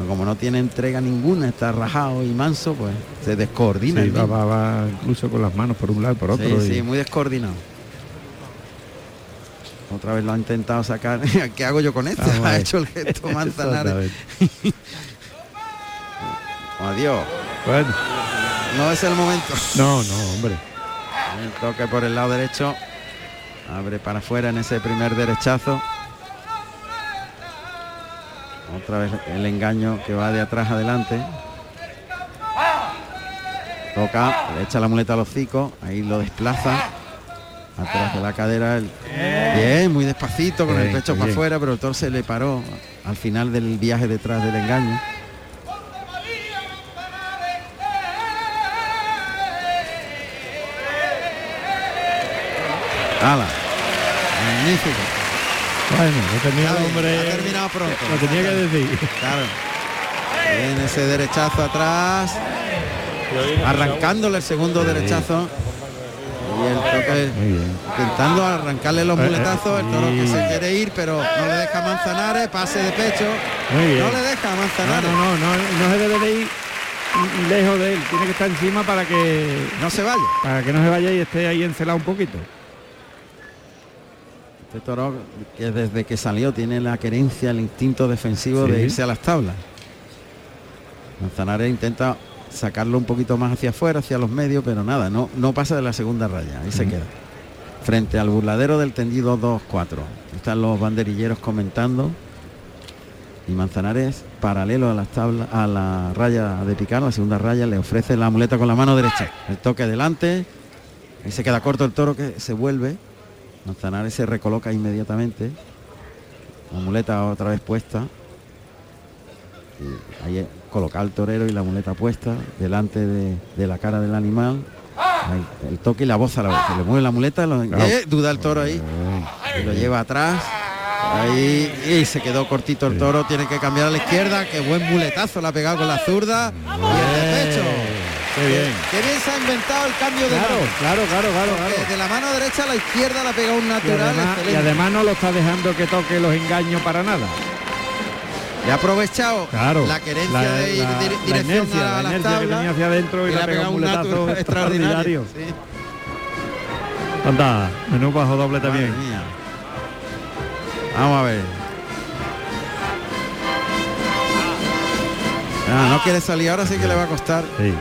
Como no tiene entrega ninguna, está rajado y manso, pues se descoordina. sí, va, va- va incluso con las manos por un lado y por otro. Sí, y- sí, muy descoordinado. Otra vez lo ha intentado sacar. <laughs> ¿Qué hago yo con? Vamos a <laughs> Ha hecho el gesto Manzanares. <laughs> Adiós. Bueno, No es el momento. no, no, hombre. El toque por el lado derecho. Abre para afuera en ese primer derechazo. Otra vez el engaño que va de atrás adelante. Toca, le echa la muleta a los hocico, ahí lo desplaza. Atrás de la cadera. el- Bien, muy despacito, con el pecho para afuera, pero el toro se le paró al final del viaje detrás del engaño. ¡Hala! Magnífico. Bueno, lo tenía el hombre. ha terminado pronto. Lo tenía que decir. Claro. Viene ese derechazo atrás. Arrancándole el segundo derechazo. Y el toque intentando arrancarle los Eh, eh, muletazos. El toro que se quiere ir, pero no le deja Manzanares. Pase de pecho. No le deja No, Manzanares. no, no, no, no se debe de ir lejos de él, tiene que estar encima para que no se vaya. Para que no se vaya y esté ahí encelado un poquito. Este toro que desde que salió tiene la querencia, el instinto defensivo de irse a las tablas. Manzanares intenta sacarlo un poquito más hacia afuera, hacia los medios, pero nada, no, no pasa de la segunda raya, ahí se queda. Frente al burladero del tendido 2-4. Están los banderilleros comentando. Y Manzanares, paralelo a las tablas, a la raya de picar, la segunda raya, le ofrece la muleta con la mano derecha. El toque delante. Ahí se queda corto el toro que se vuelve. Manzanares se recoloca inmediatamente. La muleta otra vez puesta. Y ahí coloca el torero y la muleta puesta delante de, de la cara del animal. Ahí, el toque y la voz a la vez. Se le mueve la muleta, lo- eh, duda el toro ahí. Y lo lleva atrás. Ahí y se quedó cortito el toro, tiene que cambiar a la izquierda, qué buen muletazo la ha pegado con la zurda y el. Qué bien. Qué bien se ha inventado el cambio de Claro, mano. claro, claro, claro, claro. De la mano derecha a la izquierda la ha pegado un Y natural. además, y además no lo está dejando que toque los engaños para nada. Le ha aprovechado Claro. la querencia La- de ir la- dir- la dirección inercia, a la las inercia que tablas tenía hacia adentro y le ha pegado un muletazo extraordinario. Sí. Anda, menú bajo doble también. Vamos a ver. Ah, no quiere salir ahora sí que le va a costar Sí.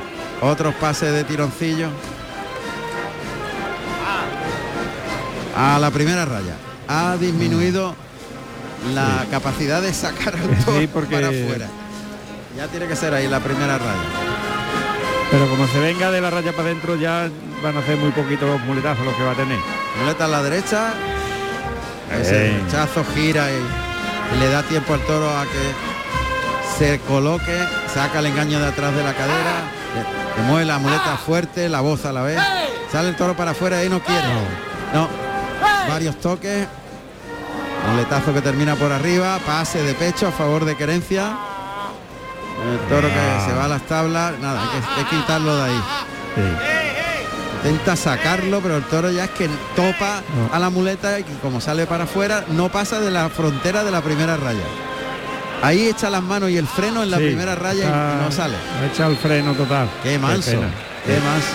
Otros pases de tironcillo. A la primera raya. Ha disminuido la capacidad de sacar al toro Sí, porque- para afuera. Ya tiene que ser ahí la primera raya. Pero como se venga de la raya para adentro ya van a hacer muy poquitos los muletazos los que va a tener. Muleta a la derecha. Ese rechazo gira y, y le da tiempo al toro a que se coloque, saca el engaño de atrás de la cadera, le, mueve la muleta fuerte, la voz a la vez. Sale el toro para afuera y no quiere. No. Varios toques. Muletazo que termina por arriba, pase de pecho a favor de querencia. El toro que se va a las tablas, nada, hay que, hay que quitarlo de ahí. Intenta sacarlo, pero el toro ya es que topa No. a la muleta y como sale para afuera, no pasa de la frontera de la primera raya. Ahí echa las manos y el freno en la Sí, primera raya y- está- y no sale. Ha echado el freno total. Qué manso, qué manso.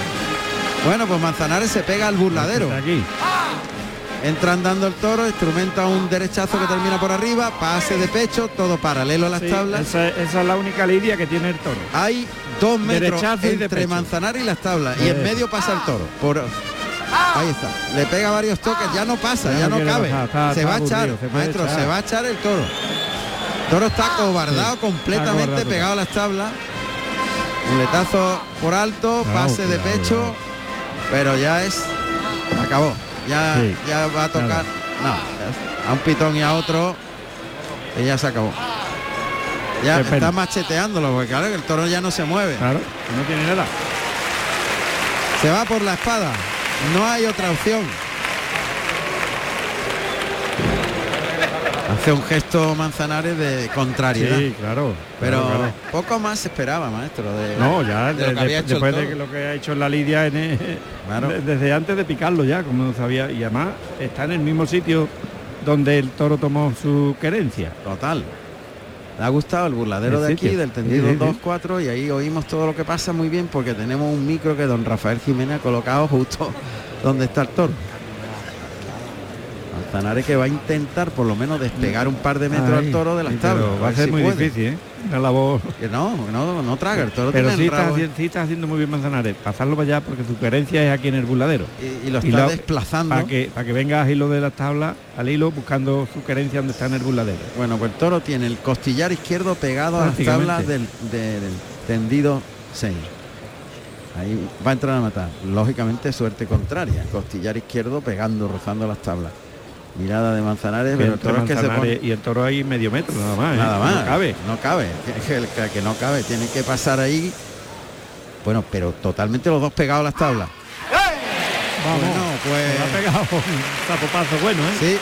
Bueno, pues Manzanares se pega al burladero. Aquí. Entra andando el toro, instrumenta un derechazo que termina por arriba, pase de pecho, todo paralelo a las Sí, tablas. esa, esa es la única lidia que tiene el toro. Hay dos metros Derechazo entre. Manzanares y las tablas y en medio pasa el toro. Por ahí está. Le pega varios toques, ya no pasa, Ya ya, no cabe. bajar, está- se está va a echar, maestro, echar. se va a echar el toro. Toro está cobardado completamente pegado a las tablas. Muletazo por alto, pase de pecho, cuidado. pero ya es acabó. Ya, Sí, ya va a tocar. No, a un pitón y a otro. Y ya se acabó. Ya Qué pena. está macheteándolo, porque claro que el toro ya no se mueve. Claro, no tiene nada. Se va por la espada. No hay otra opción. Hace un gesto Manzanares de contrariedad. Sí, claro. pero claro, claro. poco más se esperaba, maestro. De, No, ya de lo que de- después de lo que ha hecho en la lidia en, <laughs> Claro. de- desde antes de picarlo ya, como no sabía, y además está en el mismo sitio donde el toro tomó su querencia. Total. Le ha gustado el burladero El de aquí, del tendido Sí, sí, sí. 2-4, y ahí oímos todo lo que pasa muy bien porque tenemos un micro que don Rafael Jiménez ha colocado justo <laughs> donde está el toro. Manzanares que va a intentar por lo menos despegar un par de metros Ay, al toro de las sí, tablas. Va a ser si muy puede. difícil, ¿eh? Una labor. Que no, no, no traga, el toro Pero sí está, haci- sí está haciendo muy bien Manzanares. Pasarlo para allá porque su querencia es aquí en el burladero. y, y lo y está desplazando. Para que, para que venga al hilo de las tablas, al hilo, buscando su querencia donde está en el burladero. Bueno, pues el toro tiene el costillar izquierdo pegado a las tablas del, de- del tendido 6. Ahí va a entrar a matar. Lógicamente suerte contraria. Costillar izquierdo pegando, rozando las tablas. Mirada de Manzanares, pero el Entre toro es que se Manzanares pone... y el toro ahí medio metro nada más. ¿eh? Nada más. No cabe. No cabe. Que, no cabe. Tiene que pasar ahí. Bueno, pero totalmente los dos pegados a las tablas. Vamos. Bueno, pues... Ha pegado un zapopazo bueno, ¿eh? Sí.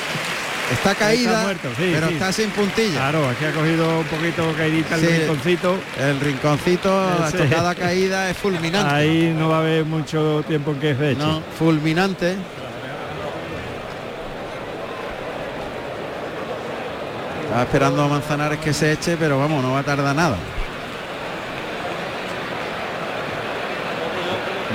Está caída, muerto, sí, pero sí. está sin puntilla. Claro, aquí ha cogido un poquito caidita el Sí. rinconcito. El rinconcito, la tocada caída es fulminante. Ahí no va a haber mucho tiempo en que se eche. No, fulminante. Estaba esperando a Manzanares que se eche, pero vamos, no va a tardar nada.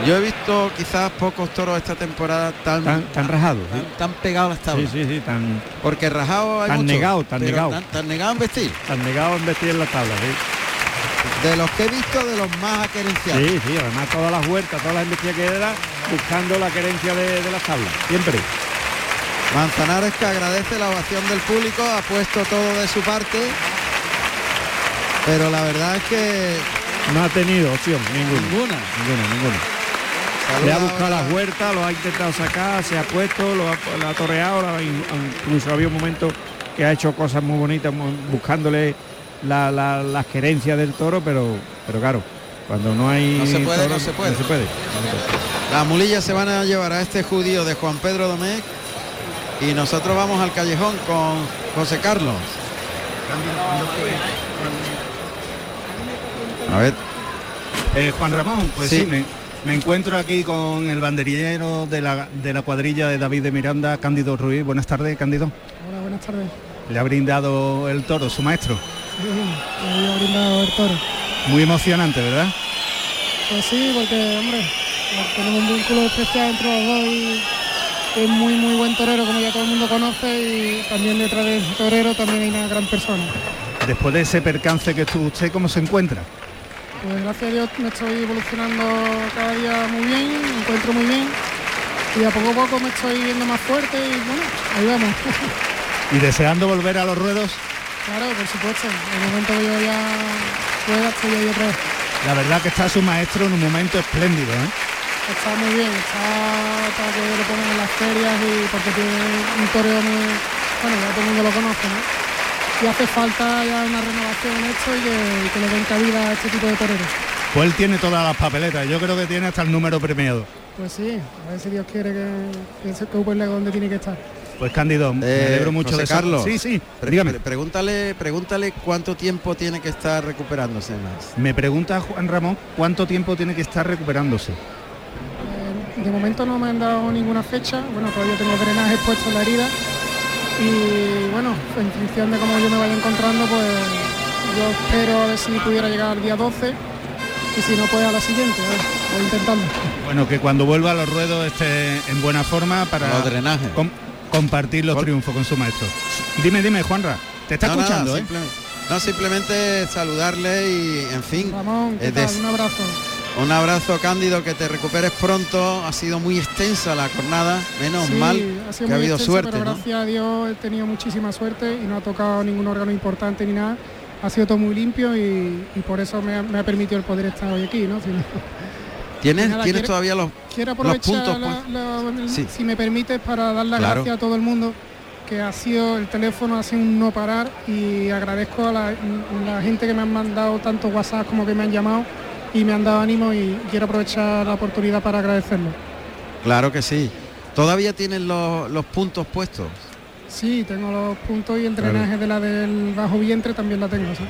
Yo he visto quizás pocos toros esta temporada tan Tan, tan rajados. ¿sí? tan, tan pegados a las Sí, tablas. sí, sí, tan, Porque rajado hay Tan negado, tan negado. Tan, tan negado en vestir. tan negados en vestir en la tabla. ¿sí? De los que he visto, de los más aquerenciados. Sí, sí, además todas las vueltas, todas las embestidas que era buscando la querencia de, de las tablas, siempre. Manzanares que agradece la ovación del público, ha puesto todo de su parte. Pero la verdad es que No ha tenido opción, ninguna. ninguna. Ninguna, ninguna. Saluda Le ha buscado ahora- las huertas, lo ha intentado sacar, se ha puesto, lo ha, lo ha toreado, lo ha- incluso había un momento que ha hecho cosas muy bonitas buscándole la, la, las querencias del toro, pero, pero claro, cuando no hay No se puede, toro, no se puede. No se puede. Las mulillas se van a llevar a este judío de Juan Pedro Domecq y nosotros vamos al callejón con José Carlos. A ver, Eh, Juan Ramón, pues Sí. sí, me, me encuentro aquí con el banderillero de la, de la cuadrilla de David de Miranda, Cándido Ruiz. Buenas tardes, Cándido. Hola, buenas tardes. Le ha brindado el toro, su maestro. Sí, me había brindado el toro. Muy emocionante, ¿verdad? Pues sí, porque, hombre, tenemos un vínculo especial entre los dos y es muy, muy buen torero, como ya todo el mundo conoce, y también detrás de ese torero también hay una gran persona. Después de ese percance que estuvo usted, ¿cómo se encuentra? Pues gracias a Dios me estoy evolucionando cada día muy bien, me encuentro muy bien, y a poco a poco me estoy viendo más fuerte y bueno, ahí vamos. Y deseando volver a los ruedos, claro, por supuesto, en el momento que yo ya pueda estoy ahí otra vez. la verdad que está su maestro en un momento espléndido, ¿eh? Está muy bien, está para que lo pongan en las ferias y porque tiene un toreo muy, bueno, ya todo el mundo lo conoce, ¿no? Y hace falta ya una renovación en esto y que, y que le den cabida a este tipo de toreros. Pues él tiene todas las papeletas, yo creo que tiene hasta el número premiado. Pues sí, a ver si Dios quiere que, que se ocupe donde tiene que estar. Pues Cándido, me Eh, alegro mucho José de eso. Carlos. Sí, sí, pre- dígame. pre- pregúntale, pregúntale cuánto tiempo tiene que estar recuperándose más. Me pregunta Juan Ramón cuánto tiempo tiene que estar recuperándose. De momento no me han dado ninguna fecha, bueno, todavía tengo drenajes puestos en la herida y bueno, en función de cómo yo me vaya encontrando, pues yo espero a ver si pudiera llegar al día 12 y si no, pues a la siguiente, a ver, voy intentando. Bueno, que cuando vuelva a los ruedos esté en buena forma para Los drenajes. com- compartir los triunfos con su maestro. Dime, dime, Juanra, te está No, nada, escuchando, ¿eh? simplemente, no, simplemente saludarle y, en fin, Ramón, ¿qué eh, tal? Un abrazo. Un abrazo Cándido, que te recuperes pronto. Ha sido muy extensa la jornada, menos Sí, mal ha sido que ha habido suerte. pero ¿no? gracias a Dios he tenido muchísima suerte y no ha tocado ningún órgano importante ni nada. Ha sido todo muy limpio y, y por eso me ha, me ha permitido el poder estar hoy aquí, ¿no? Si no- <laughs> ¿Tienes, Nada, tienes quiere- todavía los, Quiero los aprovechar, puntos? la- pues? la- Sí. si me permites, para dar las Claro. gracias a todo el mundo, que ha sido el teléfono, ha sido un no parar y agradezco a la, la gente que me han mandado tanto WhatsApp como que me han llamado y me han dado ánimo y quiero aprovechar la oportunidad para agradecerlo. Claro que sí. ¿Todavía tienen los, los puntos puestos? Sí, tengo los puntos y el Claro. drenaje de la del bajo vientre también la tengo. ¿sí?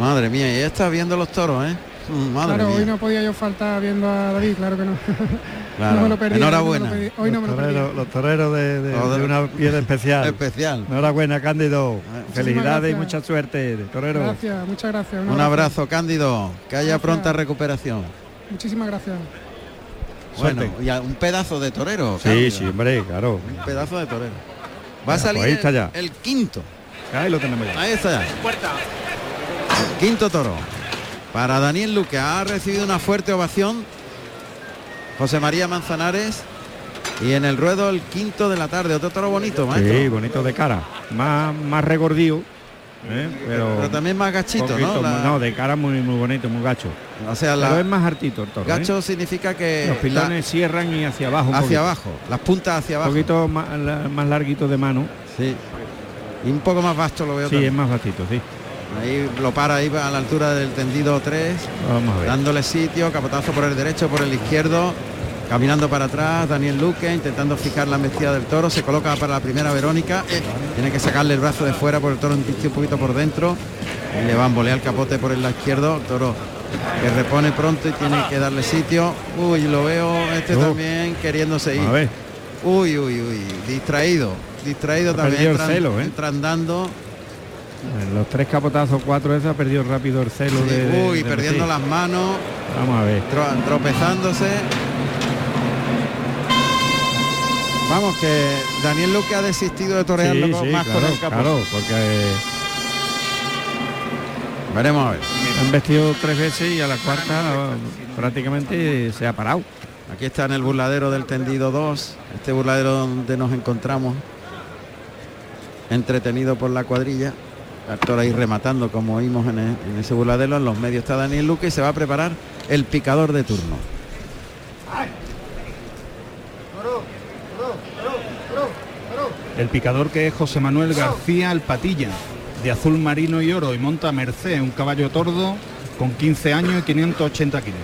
Madre mía, y ella está viendo los toros, ¿eh? Mm, Madre claro, mía. hoy no podía yo faltar viendo a David, claro que no. <laughs> Claro. no me lo perdí. Enhorabuena. Hoy no me lo perdí, hoy no me lo perdí. toreros, los toreros de, de- Joder. de una piel especial. <laughs> Especial. Enhorabuena, Cándido. Felicidades y gracias. mucha suerte, torero. Gracias, muchas gracias. Un abrazo, Cándido. Que haya Gracias. pronta recuperación. Muchísimas gracias. Bueno, y a- un pedazo de torero. Sí, Cándido. sí, hombre, claro. Un pedazo de torero. Va a salir pues ahí está el- ya. el quinto. Ahí lo tenemos ya. Ahí está ya. Quinto toro. Para Daniel Luque ha recibido una fuerte ovación. José María Manzanares. Y en el ruedo el quinto de la tarde. Otro toro bonito, maestro. Sí, bonito de cara. Más, más regordío. ¿eh? Pero, Pero también más gachito, poquito ¿no? La- no, de cara muy muy bonito, muy gacho. o sea, Pero la, es más hartito el toro. ¿eh? gacho significa que Los pilones cierran y hacia abajo. un hacia poquito. abajo, las puntas hacia Un abajo. poquito más, más larguito de mano. Sí. Y un poco más vasto lo veo Sí, también. es más bastito, sí. Ahí lo para ahí a la altura del tendido 3. Vamos a ver. dándole sitio, capotazo por el derecho, por el izquierdo, caminando para atrás, Daniel Luque intentando fijar la embestida del toro, se coloca para la primera Verónica, eh, tiene que sacarle el brazo de fuera por el toro un poquito por dentro, y le van a el capote por el lado izquierdo, el toro que repone pronto y tiene que darle sitio, uy, lo veo este Oh. también queriéndose ir, A ver. uy, uy, uy, distraído, distraído Ha también, entran, celo, ¿eh? entran dando, En los tres capotazos, cuatro veces ha perdido rápido el celo Sí, de, de- uy, de perdiendo las manos, Vamos a ver. tro- tropezándose. Vamos, que Daniel Luque ha desistido de torearlo Sí, con- sí, más claro, con el capote. claro, porque eh, Veremos a ver. han vestido tres veces y a la cuarta eh, prácticamente se ha parado. Aquí está en el burladero del tendido 2, este burladero donde nos encontramos, entretenido por la cuadrilla. El toro ahí rematando como oímos en, e- en ese burladero. En los medios está Daniel Luque y se va a preparar el picador de turno. El picador que es José Manuel García El Patilla, de azul marino y oro y monta Merced, un caballo tordo con 15 años y 580 kilos.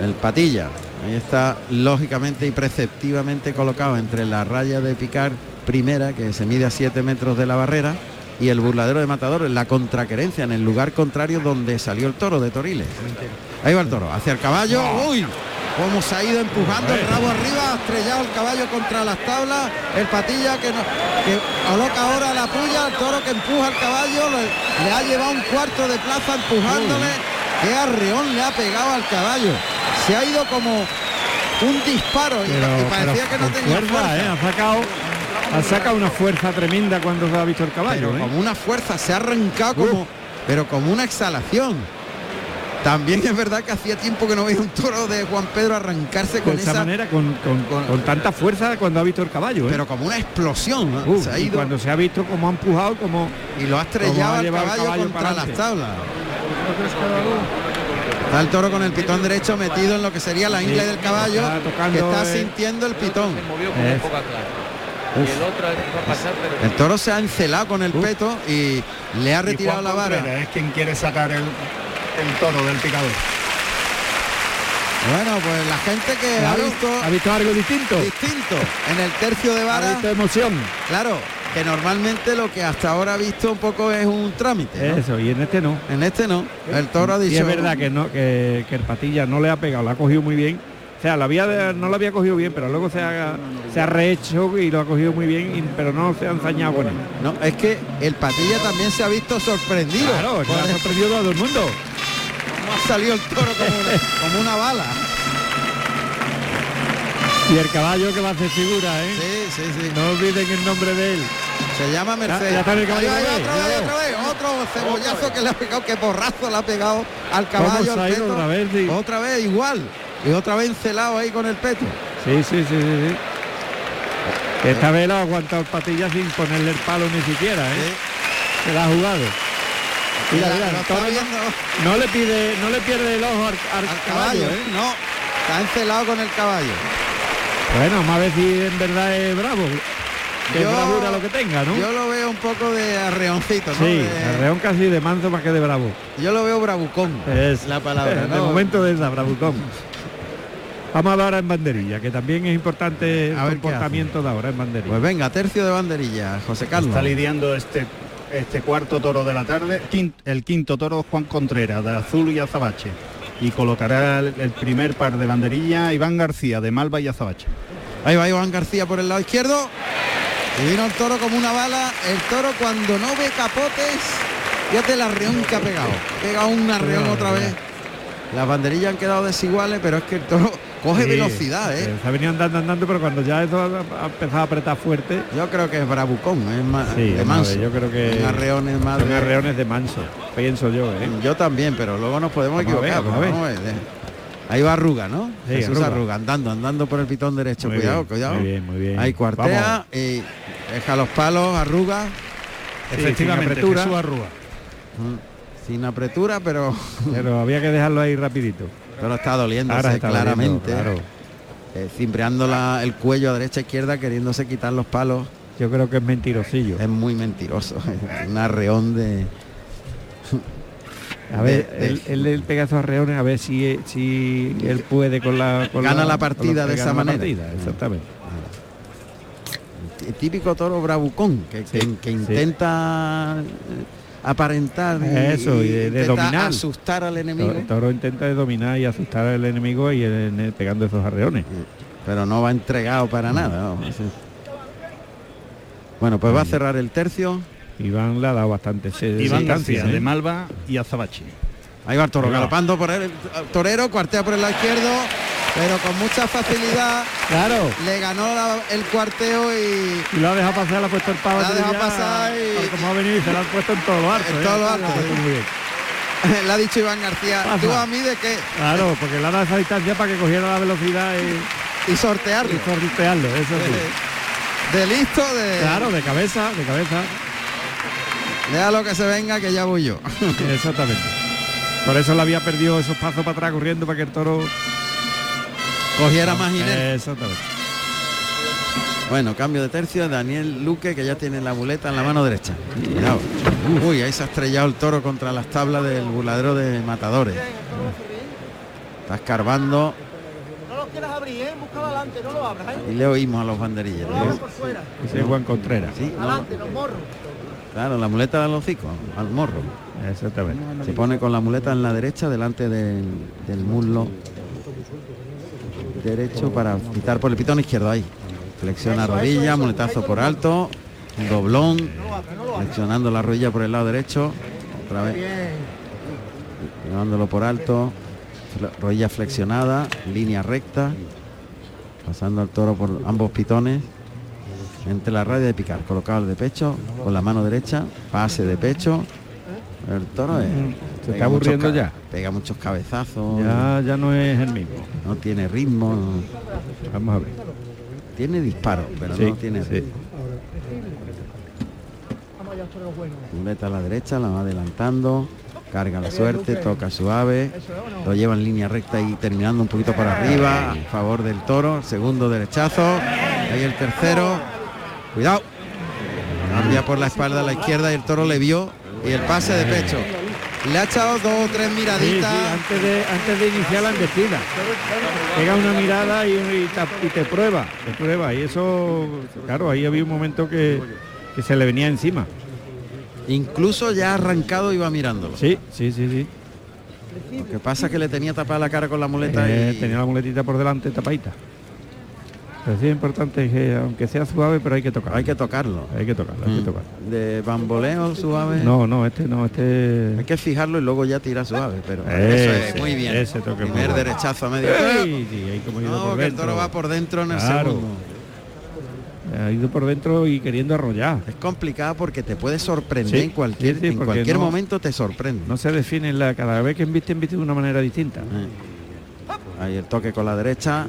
El patilla. Ahí está lógicamente y preceptivamente colocado entre la raya de picar primera, que se mide a 7 metros de la barrera, y el burladero de matador en la contraquerencia, en el lugar contrario donde salió el toro de Toriles. Ahí va el toro, hacia el caballo. ¡Uy! Cómo se ha ido empujando el rabo arriba, ha estrellado el caballo contra las tablas, el patilla que, no, que coloca ahora la puya, el toro que empuja al caballo, le, le ha llevado un cuarto de plaza empujándole, qué arreón le ha pegado al caballo. Se ha ido como un disparo y- Pero, y parecía que no tenía fuerza, fuerza. ¿eh? Ha sacado, ha sacado una fuerza tremenda cuando se ha visto el caballo. pero ¿eh? como una fuerza, se ha arrancado como, pero como una exhalación. También es verdad que hacía tiempo que no veía un toro de Juan Pedro arrancarse con de esa, esa, manera, con, con- con- con tanta fuerza cuando ha visto el caballo. ¿eh? pero como una explosión. ¿no? Uh, se ha y ido cuando se ha visto cómo ha empujado, como y lo ha como estrellado ha al caballo, caballo contra las tablas. Está el toro con el pitón derecho metido en lo que sería la ingle Sí, del caballo, está que está sintiendo el pitón. Es- Y el otro va a pasar, pero El toro se ha encelado con el Uf. peto y le ha retirado la vara. Contreras es quien quiere sacar el, el toro del picador. Bueno, pues la gente que Claro, ha visto ha visto algo distinto. distinto en el tercio de Ha vara, visto emoción. claro, que normalmente lo que hasta ahora ha visto un poco es un trámite. ¿no? Eso, y en este no. En este no. El toro ha dicho. Y es verdad que no que, que el patilla no le ha pegado, la ha cogido muy bien. O sea, había, no la había cogido bien, pero luego se ha, se ha rehecho y lo ha cogido muy bien, y- pero no se ha ensañado con él. No, es que el patilla también se ha visto sorprendido. Claro, es que ha sorprendido a todo el mundo. ha salido el toro como una, <laughs> como una bala. Y el caballo que va a hacer figura, ¿eh? Sí, sí, sí. No olviden el nombre de él. Se llama Mercedes. ya está en el caballo otra vez, otra vez. Otro cebollazo que le ha pegado, que porrazo le ha pegado al ¿Cómo caballo. al otra vez? Sí. Otra vez igual. Y otra vez encelado ahí con el peto. Sí, sí, sí, sí. sí. Esta vez la ha aguantado el patilla sin ponerle el palo ni siquiera, ¿eh? Sí. Se la ha jugado. Mira, Mira, no- le pide, no le pierde el ojo al, al al caballo, caballo. ¿eh? No, está encelado con el caballo. Bueno, vamos a ver si en verdad es bravo. Que Yo- es bravura lo que tenga, ¿no? Yo lo veo un poco de arreoncito, ¿no? sí, De- el reón casi de manso más que de bravo. yo lo veo bravucón. Es la palabra. <laughs> De ¿no? momento de esa, bravucón. Vamos a ver ahora en banderilla, que también es importante el A comportamiento de ahora en banderilla. Pues venga, tercio de banderilla, José Carlos. Está lidiando este este cuarto toro de la tarde, el quinto toro Juan Contreras, de azul y azabache. Y colocará el, el primer par de banderilla Iván García, de Malva y azabache. Ahí va Iván García por el lado izquierdo. Y vino el toro como una bala. El toro cuando no ve capotes, fíjate el arreón que ha pegado. Ha pegado un arreón otra vez. Las banderillas han quedado desiguales, pero es que el toro coge Sí, velocidad, ¿eh? Se ha venido andando, andando, pero cuando ya eso ha, empezado a apretar fuerte, Yo creo que es bravucón, es más sí, de manso. ver, yo creo que Un arreón es más arreones de manso, pienso yo, ¿eh? Yo también, pero luego nos podemos Vamos a ver, equivocar. vamos a pero ver. vamos a ver, de- Ahí va Arruga, ¿no? Sí, Jesús Arruga. Arruga, andando, andando por el pitón derecho. Muy cuidado, bien, cuidado. Muy bien, muy bien. Ahí cuartea Vamos. y deja los palos, Arruga. Sí, Efectivamente, sin apretura. Jesús. Mm, Sin apretura, pero, Pero había que dejarlo ahí rapidito. Pero está doliéndose está doliendo, claramente. claro. Eh, cimbreando la- el cuello a derecha e izquierda, queriéndose quitar los palos. Yo creo que es mentirosillo. Es muy mentiroso. <laughs> Un arreón de. <laughs> A ver, de- de- él, él, él pega esos arreones a ver si, si él puede con la... Con Gana la partida de esa manera. partida, exactamente. el típico toro bravucón que, Sí, que- que sí. intenta aparentar y, Eso, y de- dominar. asustar al enemigo El toro intenta de dominar y asustar al enemigo y pegando esos arreones. pero no va entregado para nada. Bueno, pues va a cerrar el tercio. Iván le ha dado bastante se- Iván distancia, García, ¿eh? de Malva y Azabachi. Ahí va el toro galopando por el torero, cuartea por el lado izquierdo, pero con mucha facilidad Claro. le ganó la- el cuarteo y Y lo ha dejado pasar, le ha puesto el pavo. La ha dejado pasar y- como ha venido y se lo ha puesto en todo lo alto. En ¿eh? todo lo Le ha alto, puesto sí. muy bien. <laughs> le ha dicho Iván García, Pasa. tú a mí de qué Claro, porque le ha dado esa distancia para que cogiera la velocidad y, y sortearlo. y sortearlo, eso sí. De listo, de Claro, de cabeza, de cabeza. déjalo que se venga que ya voy yo. <laughs> Exactamente. Por eso le había perdido esos pasos para atrás corriendo para que el toro Cogiera más inercia. Exactamente. Bueno, cambio de tercio, Daniel Luque que ya tiene la muleta en la mano derecha. Cuidado. Uy, ahí se ha estrellado el toro contra las tablas del burladero de matadores. Está escarbando No lo quieras abrir, ¿eh? Búscalo adelante, no lo abras, ¿eh? y le oímos a los banderilleros. No lo abras por fuera. Ese es Juan Contreras. Sí, no, Adelante, los morros. claro, la muleta del hocico, al morro. Exactamente. Se pone con la muleta en la derecha delante del, del muslo derecho para quitar por el pitón izquierdo ahí. Flexiona rodilla, muletazo por alto, doblón, flexionando la rodilla por el lado derecho, otra vez, llevándolo por alto, rodilla flexionada, línea recta, pasando al toro por ambos pitones, entre la radio de picar, colocado de pecho, con la mano derecha, pase de pecho, el toro es- Se está aburriendo ya. Pega muchos cabezazos, Ya, ya no es el mismo. no tiene ritmo, no- Vamos a ver. tiene disparo, pero Sí, no tiene sí. ritmo. Muleta a la derecha, la va adelantando, carga la suerte, toca suave, lo lleva en línea recta y terminando un poquito para arriba, a favor del toro, segundo derechazo, ahí el tercero, cuidado, cambia por la espalda a la izquierda y el toro le vio y el pase de pecho. Le ha echado dos o tres Sí, sí, miraditas. antes, de, antes de iniciar la embestida. Pega una mirada y, y te, y te prueba, te prueba. Y eso, claro, ahí había un momento que, que se le venía encima. Incluso ya arrancado iba mirándolo. Sí, sí, sí, sí. Lo que pasa es que le tenía tapada la cara con la muleta Eh, y Tenía la muletita por delante tapadita. Pero sí es importante que aunque sea suave, pero hay que tocar. hay que tocarlo. Hay que tocarlo, hay que Mm. tocar. De bamboleo suave. No, no, este no, este. Hay que fijarlo y luego ya tira suave, pero Ese, eso es muy bien. ese toque Primer derechazo a medio. Sí, sí, como No, por que el toro va por dentro en el segundo. Ha ido por dentro y queriendo arrollar. Es complicado porque te puede sorprender Sí, en cualquier, sí, en cualquier no- momento te sorprende. No se define la cada vez que embiste, embiste de una manera distinta. Ahí el toque con la derecha.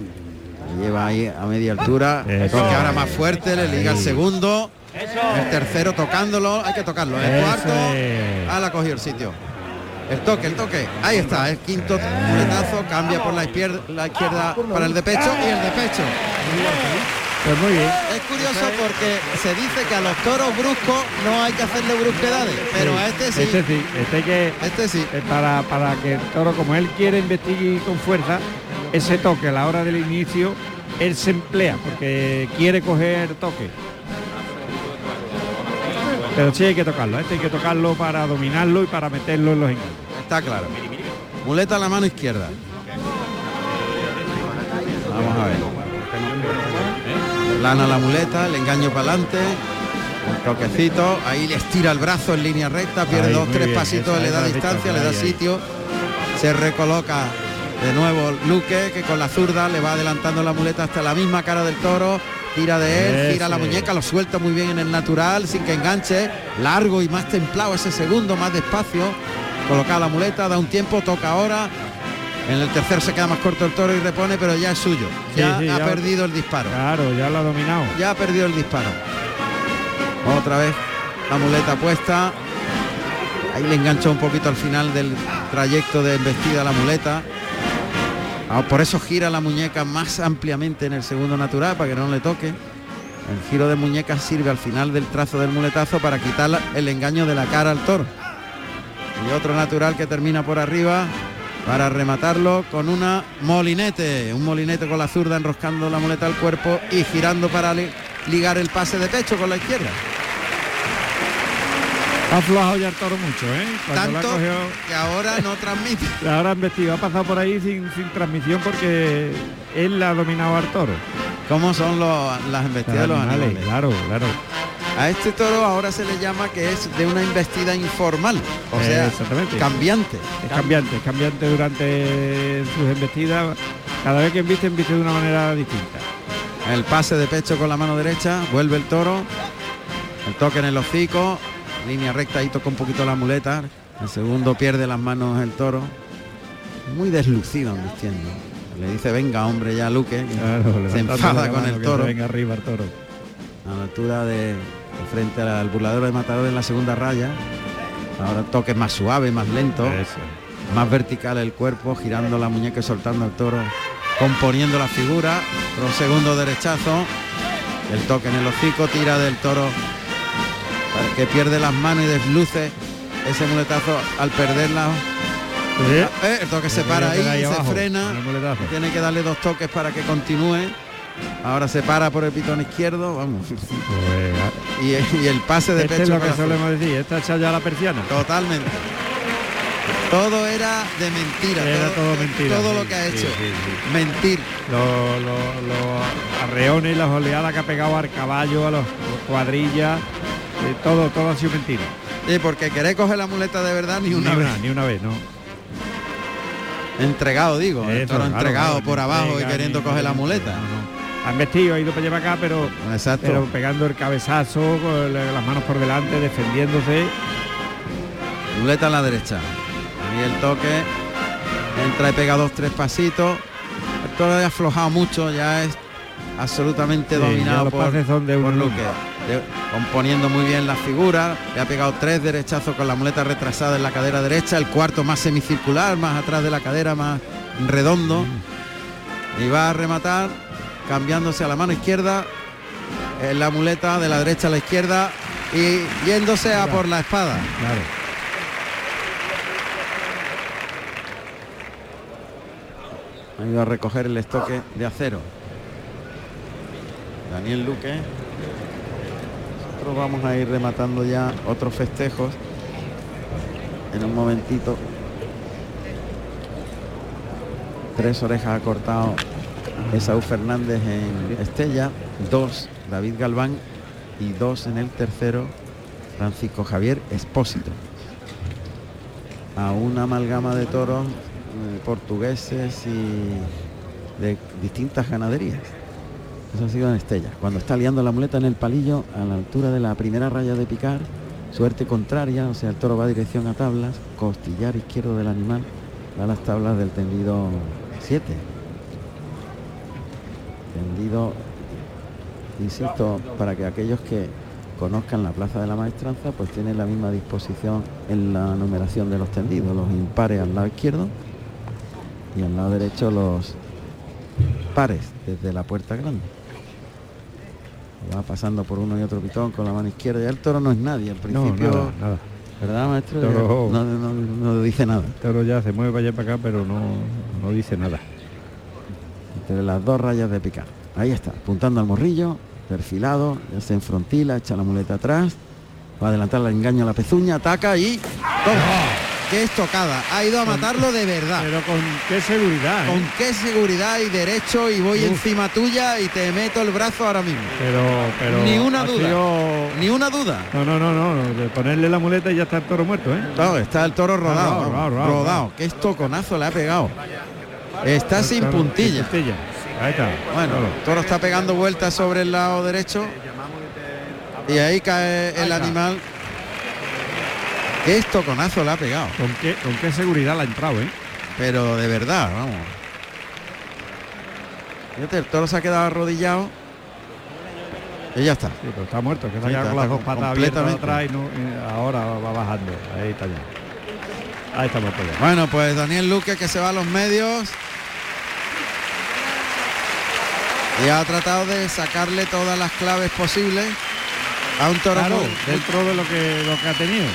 Le Lleva ahí a media altura. Eso. ahora más fuerte, le liga el segundo. El tercero tocándolo, hay que tocarlo. El cuarto. Ah, la cogió el sitio. El toque, el toque. Ahí está, el quinto muletazo, cambia por la izquierda, la izquierda para el de pecho y el de pecho. Pues muy bien. Es curioso porque se dice que a los toros bruscos no hay que hacerle brusquedades, pero a este sí. Este sí, este que Este sí. eh, para, para que el toro, como él quiere investigar con fuerza, ese toque a la hora del inicio, él se emplea porque quiere coger toque. Pero sí hay que tocarlo, este hay que tocarlo para dominarlo y para meterlo en los engaños. Está claro. Muleta a la mano izquierda. Vamos a ver. Lana la muleta, el engaño para adelante. El toquecito, ahí le estira el brazo en línea recta, pierde Ahí, dos, tres bien, pasitos, esa le da distancia, le da ahí, sitio, se recoloca de nuevo Luque, que con la zurda le va adelantando la muleta hasta la misma cara del toro, tira de él, gira la muñeca, lo suelta muy bien en el natural, sin que enganche, largo y más templado ese segundo, más despacio, coloca la muleta, da un tiempo, toca ahora. En el tercer se queda más corto el toro y repone, pero ya es suyo. Ya sí, ha ya- perdido el disparo. Claro, ya lo ha dominado. Ya ha perdido el disparo. Otra vez la muleta puesta. Ahí le enganchó un poquito al final del trayecto de embestida la muleta. Ah, por eso gira la muñeca más ampliamente en el segundo natural para que no le toque. El giro de muñeca sirve al final del trazo del muletazo para quitar el engaño de la cara al toro. Y otro natural que termina por arriba para rematarlo con una molinete. Un molinete con la zurda enroscando la muleta al cuerpo y girando para li- ligar el pase de pecho con la izquierda. Ha aflojado ya el toro mucho, ¿eh? Cuando Tanto cogió, que ahora no transmite. <laughs> ahora han vestido, ha pasado por ahí sin, sin transmisión porque él la ha dominado al toro. ¿Cómo son los- las embestidas de los animales? Claro, claro. A este toro ahora se le llama que es de una investida informal, o sea, cambiante. Es cambiante, es cambiante durante sus embestidas. Cada vez que embiste, embiste de una manera distinta. El pase de pecho con la mano derecha, vuelve el toro, el toque en el hocico, línea recta y toca un poquito la muleta. El segundo pierde las manos el toro. Muy deslucido embistiendo. Le dice, venga hombre ya Luque. Claro, se enfada con el toro. Venga arriba el toro. a la altura de frente al burladero de matador en la segunda raya. Ahora toque más suave, más lento, más vertical el cuerpo, girando la muñeca y soltando al toro, componiendo la figura. Otro segundo derechazo, el toque en el hocico, tira del toro que pierde las manos y desluce ese muletazo al perderla. Eh, el toque se para ahí, Ahí se abajo, frena, el tiene que darle dos toques para que continúe. Ahora se para por el pitón izquierdo, vamos. <laughs> Y, y el pase de Este pecho es lo que solemos decir, esta echa ya la persiana. Totalmente. Todo era de mentira. Era todo mentira, Todo sí, lo que ha hecho. sí, sí. Mentir. Los, los arreones y las oleadas que ha pegado al caballo, a los cuadrillas, eh, todo, todo ha sido mentira. Sí, porque querer coger la muleta de verdad ni una ni vez. una, ni una vez, ¿no? Entregado, digo. Eso, claro, entregado claro, por abajo y queriendo ni- coger la muleta. Han vestido, ha ido para allá para acá, pero, Exacto. pero pegando el cabezazo, con la- las manos por delante, defendiéndose. Muleta a la derecha. Ahí el toque. Entra y pega dos, tres pasitos. El toro ha aflojado mucho, ya es absolutamente Sí, dominado los por, son de por Luque. De- componiendo muy bien la figura. Le ha pegado tres derechazos con la muleta retrasada en la cadera derecha. El cuarto más semicircular, más atrás de la cadera, más redondo. Mm. Y va a rematar cambiándose a la mano izquierda. En la muleta de la derecha a la izquierda y yéndose a por la espada. Claro. Ha ido a recoger el estoque de acero. Daniel Luque. Nosotros vamos a ir rematando ya otros festejos. En un momentito. Tres orejas ha cortado Esaú Fernández en Estella. Dos David Galván. Y dos en el tercero Francisco Javier Espósito. A una amalgama de toros eh, portugueses y de distintas ganaderías. Eso ha sido en Estella. Cuando está liando la muleta en el palillo, a la altura de la primera raya de picar, suerte contraria, o sea, el toro va dirección a tablas, costillar izquierdo del animal, a las tablas del tendido 7. Tendido, insisto, para que aquellos que conozcan la plaza de la maestranza, pues tienen la misma disposición en la numeración de los tendidos, los impares al lado izquierdo y al lado derecho los pares desde la puerta grande. Va pasando por uno y otro pitón con la mano izquierda. Ya el toro no es nadie al No, principio. nada, nada. ¿Verdad, maestro? Toro- No, no- no dice nada. El toro ya se mueve para allá para acá, pero no, no dice nada. Entre las dos rayas de picar. Ahí está, apuntando al morrillo, perfilado, ya se enfrontila, echa la muleta atrás, va a adelantar el engaño a la pezuña, ataca y. ¡Toma! ¡Qué estocada! Ha ido a matarlo de verdad. Pero con qué seguridad, ¿eh? Con qué seguridad y derecho y voy Uf. encima tuya y te meto el brazo ahora mismo. Pero, pero Ni una duda. sido- Ni una duda. No, no, no, no, de ponerle la muleta y ya está el toro muerto, ¿eh? No, está el toro rodado. rodado, rodado, rodado. rodado. Qué estoconazo le ha pegado. Está sin puntilla. Ahí está. Bueno, Toro. está pegando vueltas sobre el lado derecho. Y ahí cae el animal. Qué estoconazo le ha pegado. ¿Con qué, con qué seguridad la ha entrado, eh? Pero de verdad, vamos. Fíjate, el toro se ha quedado arrodillado. Y ya está. Sí, pero está muerto, que está ya con las dos patas abiertas completamente. atrás y, no- y ahora va bajando. Ahí está ya. Ahí estamos allá. Bueno, pues Daniel Luque que se va a los medios. Y ha tratado de sacarle todas las claves posibles a un toro Claro, dentro de lo que, lo que ha tenido.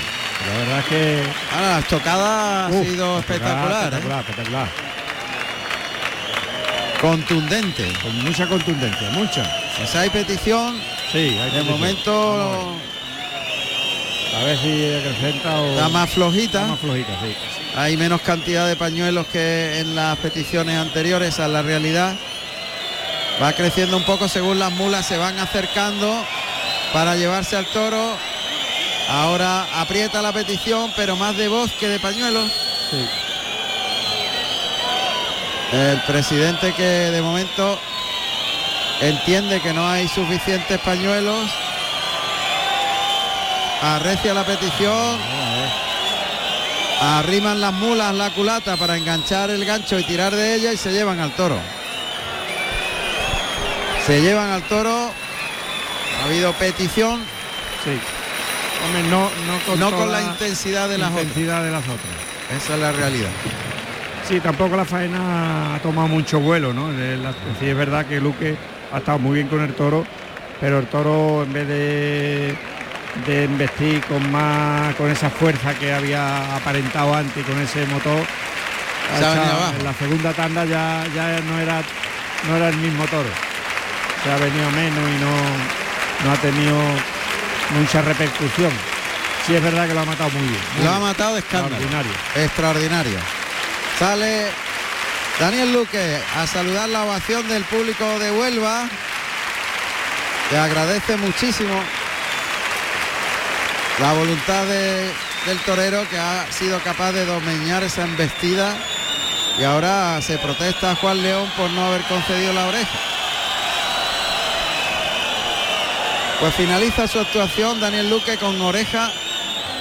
La verdad es que Ahora, la estocada ha sido espectacular, ¿eh? espectacular, espectacular. contundente. Con mucha contundencia, mucha. Pues hay petición, Sí, hay de momento A ver si acrecenta o está más flojita. está más flojita, sí. Hay menos cantidad de pañuelos que en las peticiones anteriores, es la realidad. Va creciendo un poco según las mulas se van acercando. para llevarse al toro. Ahora aprieta la petición, pero más de voz que de pañuelos. El presidente que de momento entiende que no hay suficientes pañuelos. Arrecia la petición. Arriman las mulas la culata para enganchar el gancho y tirar de ella y se llevan al toro. Se llevan al toro. Ha habido petición. Sí. Hombre, no, no con, No con toda la intensidad de las intensidad de las otras. Esa es la realidad. Sí, tampoco la faena ha tomado mucho vuelo, ¿no? Sí es verdad que Luque ha estado muy bien con el toro, pero el toro en vez de, de investir con más con esa fuerza que había aparentado antes y con ese motor, en la segunda tanda ya, ya no era no era el mismo toro. Se ha venido menos y no, no ha tenido mucha repercusión. Sí es verdad que lo ha matado muy bien. muy Lo ha matado de escándalo. Extraordinario. Extraordinario. Sale Daniel Luque a saludar la ovación del público de Huelva. Que agradece muchísimo la voluntad de- del torero que ha sido capaz de domeñar esa embestida. Y ahora se protesta a Juan León por no haber concedido la oreja. Pues finaliza su actuación Daniel Luque con oreja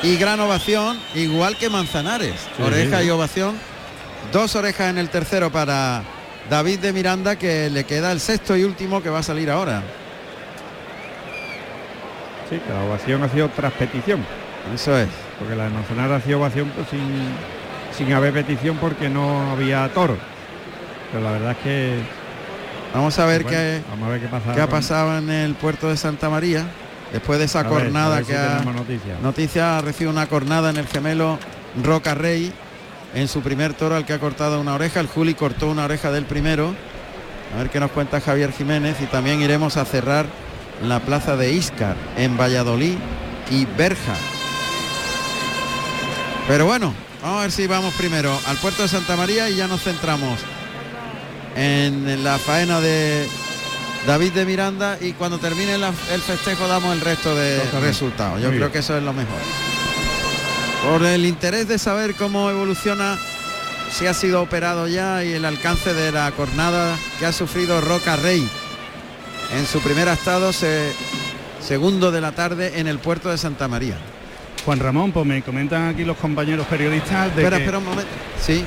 y gran ovación, igual que Manzanares. Sí, oreja sí. y ovación. Dos orejas en el tercero para David de Miranda, que le queda el sexto y último que va a salir ahora. Sí, que la ovación ha sido tras petición. Eso es. Porque la de Manzanares ha sido ovación pues, sin, sin haber petición porque no había toro. Pero la verdad es que. Vamos a ver bueno, qué, Vamos a ver qué pasa. qué ha pasado en el puerto de Santa María. Después de esa A cornada ver que si ha... Noticia recibe una cornada en el gemelo Roca Rey en su primer toro al que ha cortado una oreja. El Juli cortó una oreja del primero. A ver qué nos cuenta Javier Jiménez y también iremos a cerrar la plaza de Íscar en Valladolid y Berja. Pero bueno, vamos a ver si vamos primero al puerto de Santa María y ya nos centramos en la faena de David de Miranda y cuando termine la- el festejo damos el resto de Totalmente. resultados. Yo Muy creo bien. que eso es lo mejor. Por el interés de saber cómo evoluciona, si ha sido operado ya y el alcance de la cornada que ha sufrido Roca Rey en su primer estado, se- segundo de la tarde en el puerto de Santa María. Juan Ramón, pues me comentan aquí los compañeros periodistas de espera, que, espera un momento. Sí.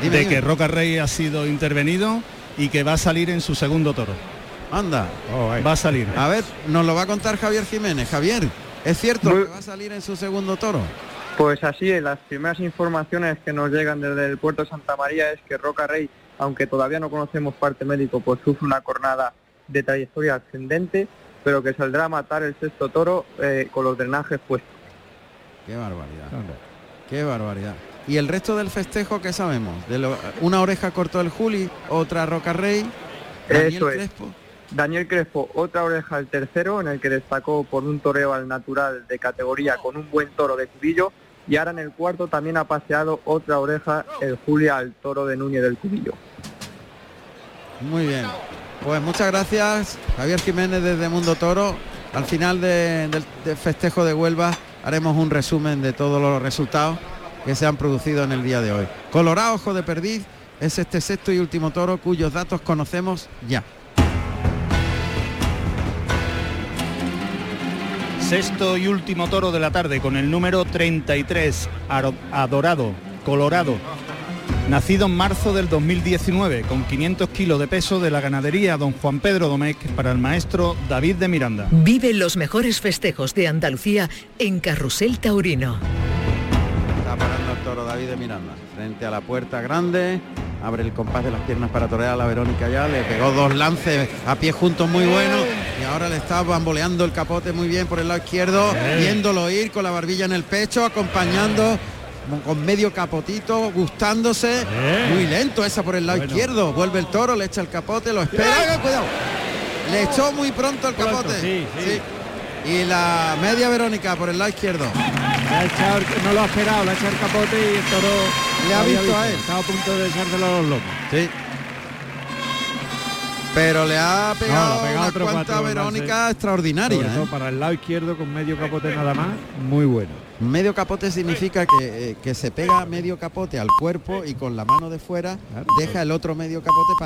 Dime, de dime. que Roca Rey ha sido intervenido y que va a salir en su segundo toro. Anda. Oh. Va a salir. A ver, nos lo va a contar Javier Jiménez. Javier, ¿es cierto Muy- que va a salir en su segundo toro? Pues así es, las primeras informaciones que nos llegan desde el puerto de Santa María es que Roca Rey, aunque todavía no conocemos parte médico, pues sufre una cornada de trayectoria ascendente, pero que saldrá a matar el sexto toro eh, con los drenajes puestos. Qué barbaridad. Qué barbaridad. ¿Y el resto del festejo qué sabemos? De lo- una oreja cortó el Juli, otra Roca Rey, Daniel Eso es. Crespo. Daniel Crespo, otra oreja al tercero, en el que destacó por un toreo al natural de categoría con un buen toro de cubillo, y ahora en el cuarto también ha paseado otra oreja el Julia al toro de Núñez del Cubillo. Muy bien. Pues muchas gracias, Javier Jiménez desde Mundo Toro. Al final de- del, del festejo de Huelva haremos un resumen de todos los resultados que se han producido en el día de hoy. Colorado Ojo de Perdiz es este sexto y último toro cuyos datos conocemos ya. Sexto y último toro de la tarde con el número 33, Aro- Adorado, Colorado. Nacido en marzo del 2019 con 500 kilos de peso de la ganadería Don Juan Pedro Domecq para el maestro David de Miranda. Vive los mejores festejos de Andalucía en Carrusel Taurino. Está parando el toro David de Miranda. Frente a la puerta grande. Abre el compás de las piernas para torear a la Verónica ya. Le pegó dos lances a pie juntos muy buenos. Y ahora le está bamboleando el capote muy bien por el lado izquierdo. Viéndolo ir con la barbilla en el pecho, acompañando con medio capotito, gustándose. Muy lento esa por el lado Bueno. izquierdo. Vuelve el toro, le echa el capote, lo espera. ¡Ay, cuidado! Le echó muy pronto el Pronto, capote. sí, sí. Y la media Verónica por el lado izquierdo. Le ha echado el- no lo ha esperado, le ha echado el capote y el toro Le ha visto a él. Estaba a punto de echárselo a los lomos. Sí. Pero le ha pegado, le ha pegado una cuanta cuatro Verónica extraordinaria. Sobre todo ¿eh? para el lado izquierdo con medio capote nada más, muy bueno. Medio capote significa que, eh, que se pega medio capote al cuerpo y con la mano de fuera deja el otro medio capote para